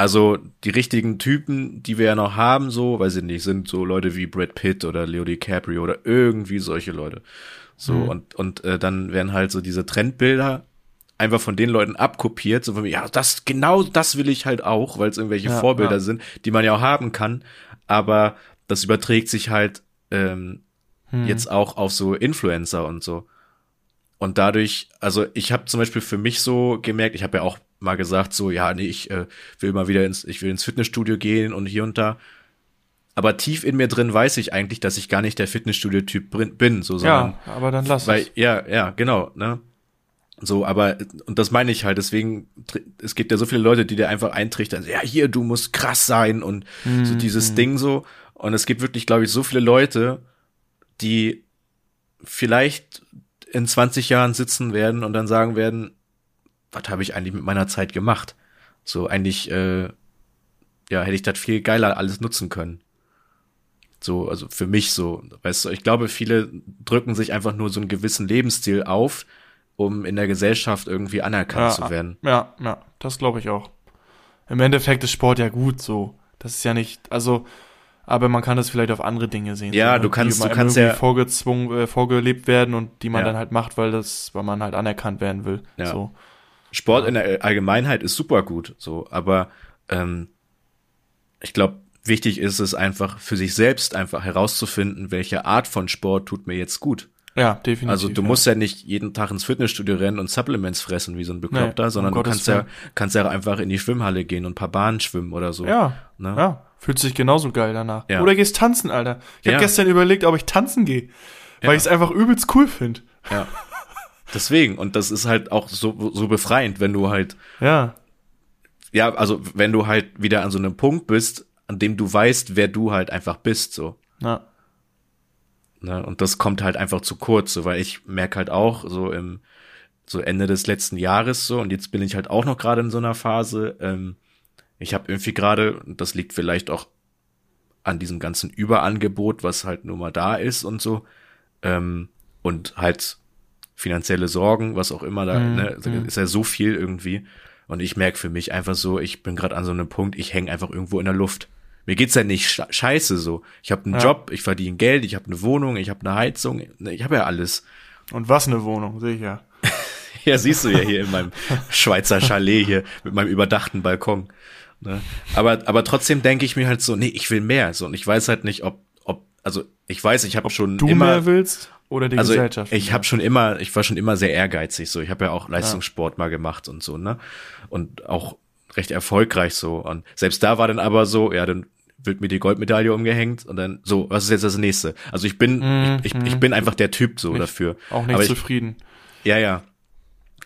Also die richtigen Typen, die wir ja noch haben, so, weiß ich nicht, sind so Leute wie Brad Pitt oder Leo DiCaprio oder irgendwie solche Leute. So, und, und äh, dann werden halt so diese Trendbilder einfach von den Leuten abkopiert, so von mir, ja, das, genau das will ich halt auch, weil es irgendwelche Ja, Vorbilder ja. sind, die man ja auch haben kann, aber das überträgt sich halt ähm, Hm. jetzt auch auf so Influencer und so. Und dadurch, also ich habe zum Beispiel für mich so gemerkt, ich habe ja auch mal gesagt, so, ja, nee, ich äh, will mal wieder ins, ich will ins Fitnessstudio gehen und hier und da. Aber tief in mir drin weiß ich eigentlich, dass ich gar nicht der Fitnessstudio-Typ bin, so, sondern Ja, aber dann lass weil, es. ja, ja, genau, ne? So, aber, und das meine ich halt, deswegen, es gibt ja so viele Leute, die dir einfach eintrichtern, ja, hier, du musst krass sein und Mhm, so dieses Ding so. Und es gibt wirklich, glaube ich, so viele Leute, die vielleicht in 20 Jahren sitzen werden und dann sagen werden, was habe ich eigentlich mit meiner Zeit gemacht? So, eigentlich, äh, ja, hätte ich das viel geiler alles nutzen können. So, also für mich so, weißt du, ich glaube, viele drücken sich einfach nur so einen gewissen Lebensstil auf, um in der Gesellschaft irgendwie anerkannt zu werden. Ja, ja, das glaube ich auch. Im Endeffekt ist Sport ja gut so. Das ist ja nicht, also, aber man kann das vielleicht auf andere Dinge sehen. Ja, so, du ne, kannst- du kannst irgendwie ja- vorgezwungen, äh, vorgelebt werden und die man Ja. dann halt macht, weil das, weil man halt anerkannt werden will. Ja. So. Sport in der Allgemeinheit ist super gut, so, aber ähm, ich glaube, wichtig ist es einfach für sich selbst einfach herauszufinden, welche Art von Sport tut mir jetzt gut. Ja, definitiv. Also du ja. musst ja nicht jeden Tag ins Fitnessstudio rennen und Supplements fressen wie so ein Bekloppter, Nee, um sondern du Gottes kannst ja kannst ja einfach in die Schwimmhalle gehen und ein paar Bahnen schwimmen oder so. Ja, Ne? ja, fühlt sich genauso geil danach. Ja. Oder gehst tanzen, Alter. Ich habe Ja. gestern überlegt, ob ich tanzen gehe, weil ich es einfach übelst cool finde. Ja. (laughs) Deswegen und das ist halt auch so so befreiend, wenn du halt Ja, ja, also wenn du halt wieder an so einem Punkt bist, an dem du weißt, wer du halt einfach bist, so. ja, Ne? Und das kommt halt einfach zu kurz, so, weil ich merke halt auch so im so Ende des letzten Jahres so und jetzt bin ich halt auch noch gerade in so einer Phase. Ähm, ich habe irgendwie gerade, und das liegt vielleicht auch an diesem ganzen Überangebot, was halt nur mal da ist und so ähm, und halt finanzielle Sorgen, was auch immer da, ne, ist ja so viel irgendwie. Und ich merke für mich einfach so, ich bin gerade an so einem Punkt, ich hänge einfach irgendwo in der Luft. Mir geht's ja nicht sche- scheiße so. Ich habe einen Ja. Job, ich verdiene Geld, ich habe eine Wohnung, ich habe eine Heizung, ne, ich habe ja alles. und was eine Wohnung, sehe ich ja. (laughs) Ja, siehst du ja hier in meinem (laughs) Schweizer Chalet hier mit meinem überdachten Balkon. Ne? Aber, aber trotzdem denke ich mir halt so, nee, ich will mehr. So, und ich weiß halt nicht, ob, ob, also ich weiß, ich habe schon Du immer. mehr willst oder die also Gesellschaft? ich mehr? habe schon immer, ich war schon immer sehr ehrgeizig. So, ich habe ja auch Leistungssport mal gemacht und so, ne? Und auch recht erfolgreich so. Und selbst da war dann aber so, ja, dann wird mir die Goldmedaille umgehängt und dann so, was ist jetzt das nächste? Also ich bin, ich, ich, ich bin einfach der Typ so dafür. Mhm, auch nicht aber ich, zufrieden. ja, ja.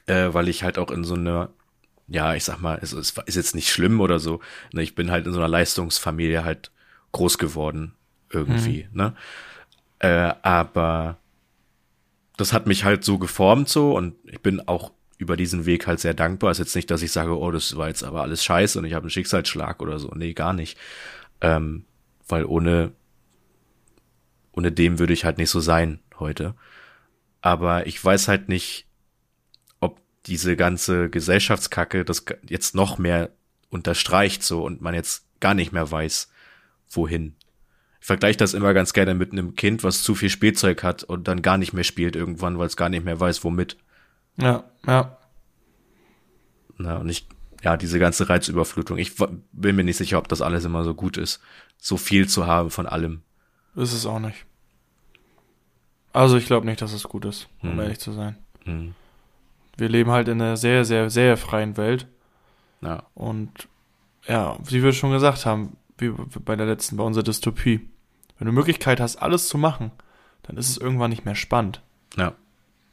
Äh, weil ich halt auch in so einer, ja, ich sag mal, es ist, ist jetzt nicht schlimm oder so. Ne, ich bin halt in so einer Leistungsfamilie halt groß geworden irgendwie, Mhm. ne? Äh, aber das hat mich halt so geformt so und ich bin auch über diesen Weg halt sehr dankbar. Ist jetzt nicht, dass ich sage, oh, das war jetzt aber alles scheiße und ich habe einen Schicksalsschlag oder so. Nee, gar nicht. Ähm, weil ohne, ohne dem würde ich halt nicht so sein heute. Aber ich weiß halt nicht, ob diese ganze Gesellschaftskacke das jetzt noch mehr unterstreicht so und man jetzt gar nicht mehr weiß, wohin. Ich vergleiche das immer ganz gerne mit einem Kind, was zu viel Spielzeug hat und dann gar nicht mehr spielt irgendwann, weil es gar nicht mehr weiß, womit. Ja, ja. Na, und ich, ja, diese ganze Reizüberflutung. Ich bin mir nicht sicher, ob das alles immer so gut ist, so viel zu haben von allem. Ist es auch nicht. Also ich glaube nicht, dass es gut ist, um Hm. ehrlich zu sein. Hm. Wir leben halt in einer sehr, sehr, sehr freien Welt. Ja, Und ja, wie wir schon gesagt haben, wie bei der letzten, bei unserer Dystopie. Wenn du Möglichkeit hast, alles zu machen, dann ist es irgendwann nicht mehr spannend. ja,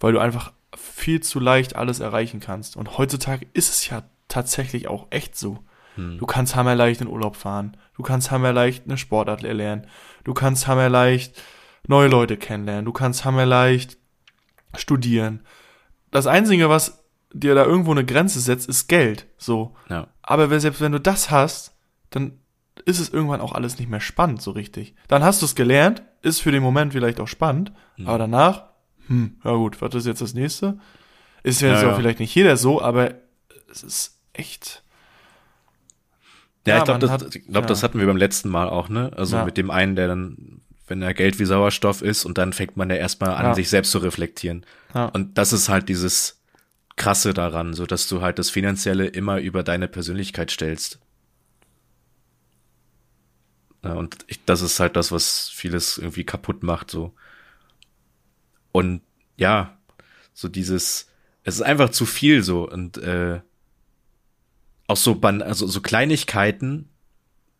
Weil du einfach viel zu leicht alles erreichen kannst. Und heutzutage ist es ja tatsächlich auch echt so. Du kannst hammerleicht in Urlaub fahren. Du kannst hammerleicht eine Sportart erlernen. Du kannst hammerleicht neue Leute kennenlernen. Du kannst hammerleicht studieren. Das Einzige, was dir da irgendwo eine Grenze setzt, ist Geld. So. ja, Aber selbst wenn du das hast, dann ist es irgendwann auch alles nicht mehr spannend so richtig. Dann hast du es gelernt, ist für den Moment vielleicht auch spannend, Mhm. aber danach, hm, ja gut, was ist jetzt das nächste? Ist Ja, auch ja. vielleicht nicht jeder so, aber es ist echt. Ja, Ja, ich glaube, das, hat- ich glaub, das ja. hatten wir beim letzten Mal auch, ne? Also Ja. mit dem einen, der dann, wenn er Geld wie Sauerstoff ist und dann fängt man ja erstmal an, Ja. sich selbst zu reflektieren. Ja. Und das ist halt dieses Krasse daran, so dass du halt das Finanzielle immer über deine Persönlichkeit stellst. Ja, und ich, das ist halt das, was vieles irgendwie kaputt macht, so. Und ja, so dieses, es ist einfach zu viel so und äh, auch so ban also so Kleinigkeiten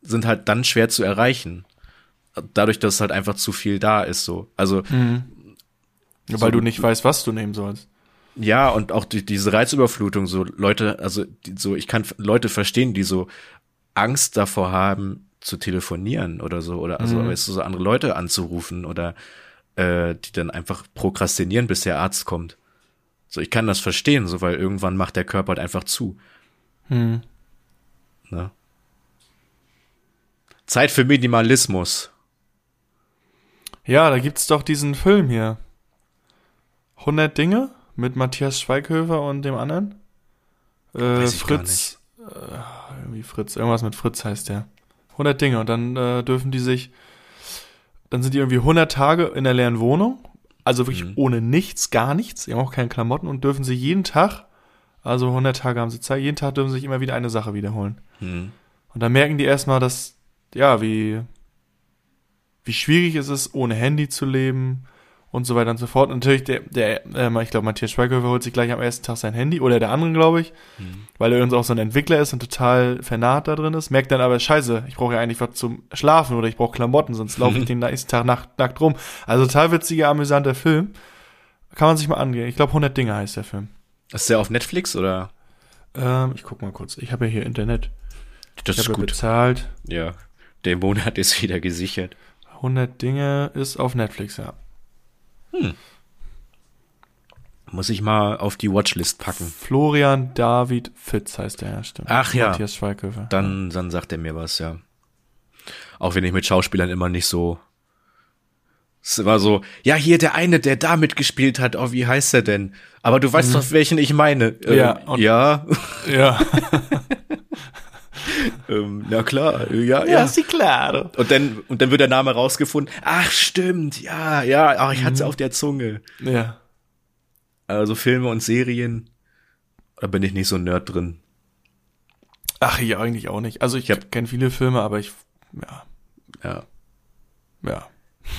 sind halt dann schwer zu erreichen. Dadurch, dass halt einfach zu viel da ist, so. Also, Weil du nicht weißt, was du nehmen sollst. ja, und auch die, diese Reizüberflutung, so Leute, also die, so, ich kann Leute verstehen, die so Angst davor haben, zu telefonieren oder so, oder also weißt du, so andere Leute anzurufen oder äh, die dann einfach prokrastinieren, bis der Arzt kommt. So, ich kann das verstehen, so, weil irgendwann macht der Körper halt einfach zu. Hm. Ne? Zeit für Minimalismus. Ja, da gibt's doch diesen Film hier. 100 Dinge mit Matthias Schweighöfer und dem anderen. Äh, Weiß ich gar Fritz. Äh, irgendwie Fritz. Irgendwas mit Fritz heißt der. 100 Dinge. Und dann äh, dürfen die sich. Dann sind die irgendwie 100 Tage in der leeren Wohnung. Also wirklich Mhm. ohne nichts, gar nichts. Die haben auch keine Klamotten und dürfen sie jeden Tag. Also 100 Tage haben sie Zeit. Jeden Tag dürfen sie sich immer wieder eine Sache wiederholen. Hm. Und dann merken die erstmal, dass, ja, wie, wie schwierig es ist, ohne Handy zu leben und so weiter und so fort. Und natürlich, der, der, ähm, ich glaube, Matthias Schweighöfer holt sich gleich am ersten Tag sein Handy oder der andere, glaube ich, weil er irgendwie auch so ein Entwickler ist und total vernarrt da drin ist. Merkt dann aber, scheiße, ich brauche ja eigentlich was zum Schlafen oder ich brauche Klamotten, sonst laufe ich (laughs) den nächsten Tag nackt, nackt rum. Also total witziger, amüsanter Film. Kann man sich mal angehen. Ich glaube, 100 Dinge heißt der Film. Ist der auf Netflix oder? Ähm, ich guck mal kurz. Ich habe ja hier Internet. Das Ich ist gut. bezahlt. Ja. Der Monat ist wieder gesichert. 100 Dinge ist auf Netflix, ja. Muss ich mal auf die Watchlist packen. Florian David Fitz heißt der, ja, stimmt. Ach ja. Matthias Schweighöfer. Dann, dann sagt er mir was, ja. Auch wenn ich mit Schauspielern immer nicht so. Es war so, ja, hier der eine, der da mitgespielt hat, oh, wie heißt er denn? Aber du weißt doch, welchen ich meine. Ähm, Mhm. Ja, ja, Ja. (laughs) (laughs) (laughs) ähm, na klar, ja, ja. sie klar. Und dann, und dann wird der Name rausgefunden. Ach, stimmt, ja, ja, ach, ich hatte Mhm. auf der Zunge. Ja. Also Filme und Serien, da bin ich nicht so nerd drin. Ach, ich eigentlich auch nicht. Also ich, hab- kenne viele Filme, aber ich, ja, Ja. ja.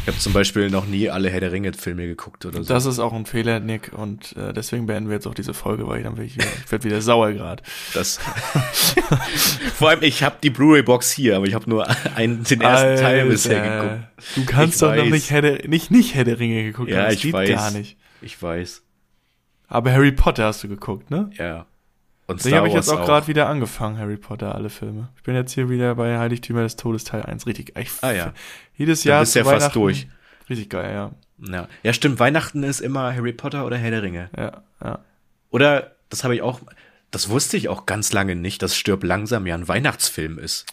Ich habe zum Beispiel noch nie alle Herr der Ringe-Filme geguckt oder so. Das ist auch ein Fehler, Nick, und äh, deswegen beenden wir jetzt auch diese Folge, weil dann werde ich, wieder, ich werd wieder sauer gerade. Das. (laughs) Vor allem, ich habe die Blu-ray-Box hier, aber ich habe nur einen, den ersten Teil bisher geguckt. Du kannst Ich doch noch weiß. nicht Herr der, nicht, nicht Herr der Ringe geguckt Ja, haben. Das ich geht weiß. gar nicht. Ich weiß. Aber Harry Potter hast du geguckt, ne? Ja. Und Den habe ich jetzt auch gerade wieder angefangen, Harry Potter, alle Filme. Ich bin jetzt hier wieder bei Heiligtümer des Todes Teil 1. Richtig. Ich- Ah, ja. Jedes Jahr bist du zu ja fast durch. Richtig geil, ja. Ja. ja, stimmt. Weihnachten ist immer Harry Potter oder Herr der Ringe. Ja, ja. Oder, das habe ich auch, das wusste ich auch ganz lange nicht, dass Stirb langsam ja ein Weihnachtsfilm ist.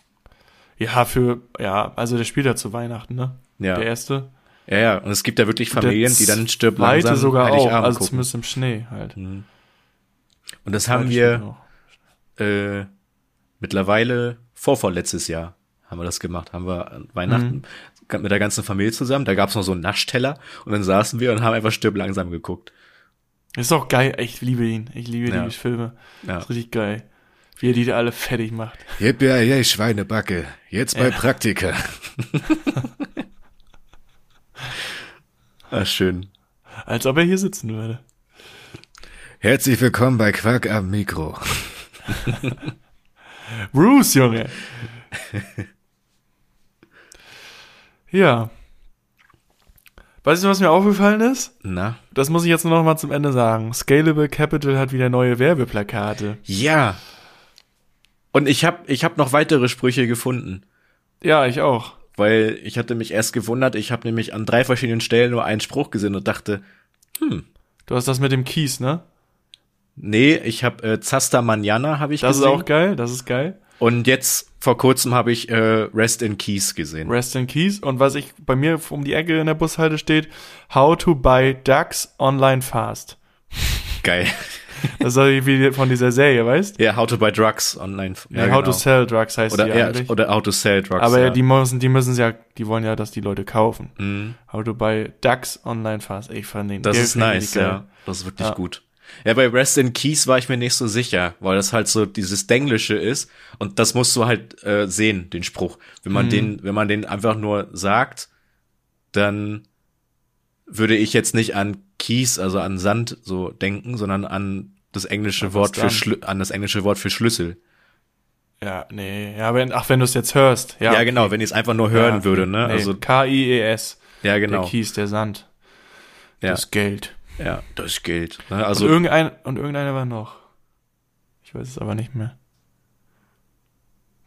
Ja, für, ja, also der spielt ja zu Weihnachten, ne? Ja. Der erste. Ja, ja. Und es gibt ja wirklich Familien, die dann Stirb langsam sogar auch, Heiligabend also gucken. zumindest im Schnee halt. Und das haben Zweite wir, äh, mittlerweile vorvorletztes Jahr haben wir das gemacht. Haben wir an Weihnachten Mhm. mit der ganzen Familie zusammen. Da gab's noch so einen Naschteller und dann saßen wir und haben einfach Stirb langsam geguckt. Ist auch geil, ich liebe ihn. Ich liebe Ja. die Filme. Ja. Ist richtig geil. Wie er die da alle fertig macht. Jip, ja, ja, Schweinebacke. Jetzt bei Praktika. (laughs) Ah, schön. Als ob er hier sitzen würde. Herzlich willkommen bei Quark am Mikro. (laughs) Bruce, Junge. ja. Weißt du, was mir aufgefallen ist? Na? Das muss ich jetzt nur noch mal zum Ende sagen. Scalable Capital hat wieder neue Werbeplakate. Ja. Und ich habe ich hab noch weitere Sprüche gefunden, Ja, ich auch. weil ich hatte mich erst gewundert, ich habe nämlich an drei verschiedenen Stellen nur einen Spruch gesehen und dachte, Du hast das mit dem Kies, ne? Nee, ich habe äh, Zasta Manjana habe ich Das gesehen. ist auch geil, das ist geil. Und jetzt vor kurzem habe ich äh, Rest in Keys gesehen. Rest in Keys. Und was ich bei mir um die Ecke in der Bushalte steht, How to buy Ducks online fast. Geil. Das ist wie von dieser Serie, weißt? Ja, How to buy drugs online. Ja, How to genau. sell drugs heißt oder, die ja, eigentlich. oder How to sell drugs. Aber ja. die müssen, die müssen ja, die wollen ja, dass die Leute kaufen. Mhm. How to buy Ducks online fast. Ich fand den. Das ist nice, ja. Das ist wirklich Ja. gut. Ja, bei Rest in Keys war ich mir nicht so sicher, weil das halt so dieses Denglische ist und das musst du halt äh, sehen, den Spruch. Wenn Mhm. man den, wenn man den einfach nur sagt, dann würde ich jetzt nicht an Keys, also an Sand so denken, sondern an das englische was Wort für? Schlü an das englische Wort für Schlüssel. Ja, nee. Ja, wenn, ach, wenn du es jetzt hörst. Ja, Ja, genau, wenn ich es einfach nur hören Ja, würde, ne? Nee, Also K-I-E-S. ja, genau. Der Kies, der Sand. Ja. Das Geld. Ja, das gilt. Ne? Also und, irgendein, und irgendeiner war noch. Ich weiß es aber nicht mehr.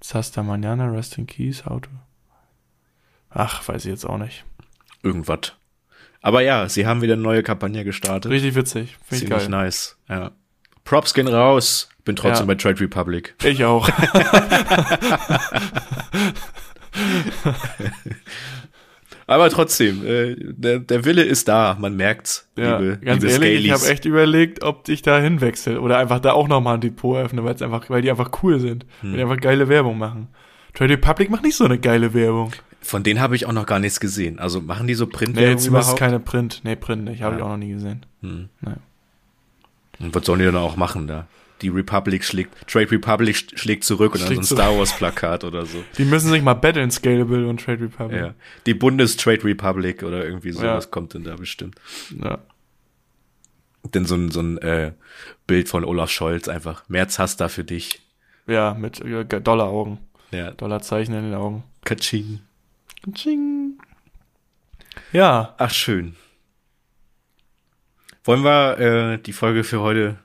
Sasta Manana, Rest in Keys, Auto. Ach, weiß ich jetzt auch nicht. irgendwas. Aber ja, sie haben wieder eine neue Kampagne gestartet. Richtig witzig. Finde ich Ziemlich geil. nice. Ja. Props gehen raus. Bin trotzdem Ja. bei Trade Republic. Ich auch. (laughs) (laughs) Aber trotzdem, äh, der, der Wille ist da. Man merkt's. Ja, liebe, ganz liebe ehrlich, ich Scalies. habe echt überlegt, ob ich da hinwechsel oder einfach da auch nochmal ein Depot öffne, weil einfach, weil die einfach cool sind, Hm. weil die einfach geile Werbung machen. Trade Republic macht nicht so eine geile Werbung. Von denen habe ich auch noch gar nichts gesehen. Also machen die so Nee, Printwerbung zumindest überhaupt? keine Print. Nee, Print nicht. Habe ich Ja. auch noch nie gesehen. Und was sollen die dann auch machen da? Die Republic schlägt, Trade Republic sch- schlägt zurück und dann Schlägt so ein Star Wars Plakat oder so. Die müssen sich mal battlen, Scalable und Trade Republic. Ja. Die Bundes-Trade Republic oder irgendwie sowas Ja. kommt denn da bestimmt. Ja. Denn so ein, so ein äh, Bild von Olaf Scholz einfach. März hast da für dich. Ja, mit äh, Dollaraugen. Ja. Dollarzeichen in den Augen. Katsching. Tsching. Ja, Ach, schön. Wollen wir äh, die Folge für heute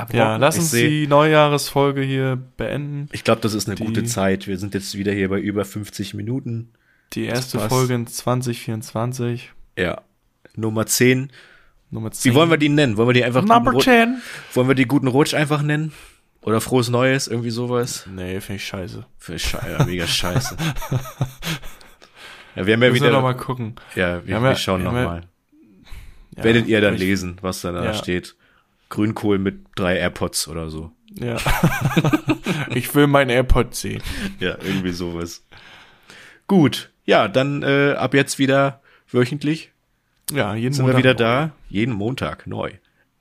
abrocken? ja, lass ich uns die Neujahresfolge hier beenden. Ich glaube, das ist eine die- gute Zeit. Wir sind jetzt wieder hier bei über 50 Minuten. Die erste. Folge in 2024. Ja. Nummer 10. Nummer 10. Wie wollen wir die nennen? Wollen wir die einfach Number guten Ru- 10. Wollen wir die guten Rutsch einfach nennen? Oder frohes Neues, irgendwie sowas? Nee, finde ich scheiße. Für Scheiße, ja, mega scheiße. (laughs) ja, wir haben ja Müssen wir wieder. noch mal gucken. ja, wir, wir schauen wir ja- nochmal. Ja, Werdet ihr dann ich- lesen, was da, da steht. Grünkohl mit drei AirPods oder so. Ja. (laughs) ich will mein AirPod sehen. Ja, irgendwie sowas. Gut, ja, dann äh, ab jetzt wieder wöchentlich Ja, jeden sind Montag wir wieder neu. da. Jeden Montag neu.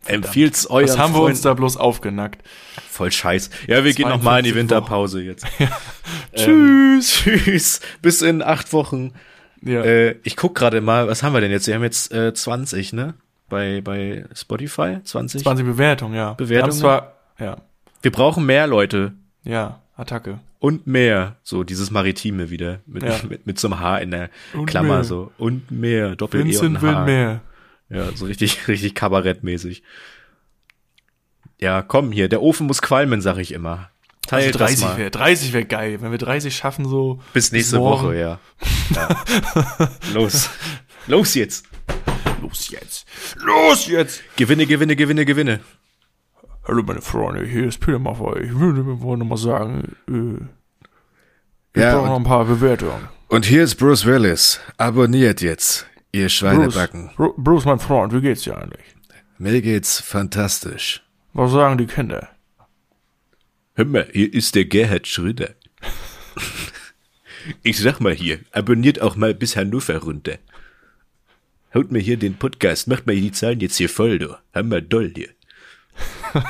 Empfiehlt's euren Was haben wir uns Freunden. da bloß aufgenackt? Voll scheiß. Ja, wir gehen noch mal in die 52 Winterpause jetzt. (laughs) Tschüss. (laughs) Tschüss. Bis in acht Wochen. Ja. Äh, ich guck gerade mal, was haben wir denn jetzt? Wir haben jetzt äh, 20, ne? Bei, bei Spotify? 20? 20 Bewertungen, ja. Bewertungen? Zwar, ja, Wir brauchen mehr Leute. ja, Attacke. Und mehr. So, dieses Maritime wieder. Mit, Ja. (laughs) mit, mit so einem H in der Und Klammer mehr. so. Und mehr. Doppel E und Vincent ein will mehr. Ja, so richtig, (laughs) richtig kabarettmäßig. Ja, komm hier, der Ofen muss qualmen, sag ich immer. Teilt Also das 30 mal. wäre 30 wär geil. Wenn wir 30 schaffen, so. Bis nächste morgen. Woche, ja. (laughs) ja. Los. Los jetzt. Los jetzt. Los jetzt. Gewinne, gewinne, gewinne, gewinne. Hallo meine Freunde, hier ist Peter Maffay. Ich würde noch mal sagen, äh, wir Ja, brauchen noch und, ein paar Bewertungen. und hier ist Bruce Willis. Abonniert jetzt, ihr Schweinebacken. Bruce, Bru- Bruce, mein Freund, wie geht's dir eigentlich? Mir geht's fantastisch. Was sagen die Kinder? Hör mal, hier ist der Gerhard Schröder. (laughs) Ich sag mal hier, abonniert auch mal bis Hannover runter. Haut mir hier den Podcast, macht mal die Zahlen jetzt hier voll, du. Hammer doll hier. (laughs)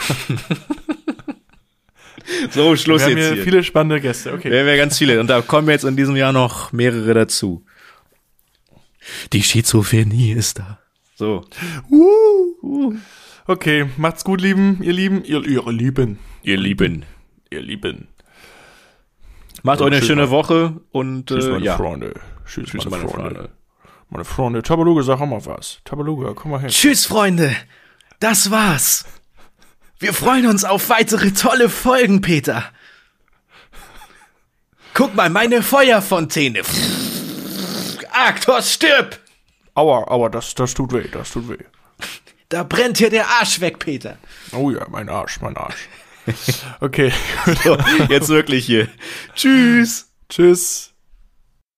so, Schluss Wir haben jetzt hier hier. viele spannende Gäste. Okay. Wir haben ja ganz viele. Und da kommen jetzt in diesem Jahr noch mehrere dazu. Die Schizophrenie ist da. So. Okay, macht's gut, lieben, ihr Lieben, ihr, ihr Lieben, Ihr Lieben. ihr Lieben. Macht euch eine tschüss, schöne. Woche und Tschüss, äh, meine ja. Freunde. Tschüss, Tschüss, meine, meine Freunde. Freunde. Meine Freunde. Tabaluga, sag auch mal was. Tabaluga, komm mal her. Tschüss, Freunde. Das war's. Wir freuen uns auf weitere tolle Folgen, Peter. Guck mal, meine Feuerfontäne. Arktos, stirb! Aua, aua, das, das tut weh, das tut weh. Da brennt hier der Arsch weg, Peter. Oh ja, mein Arsch, mein Arsch. Okay, (laughs) So, jetzt wirklich hier. Tschüss. tschüss.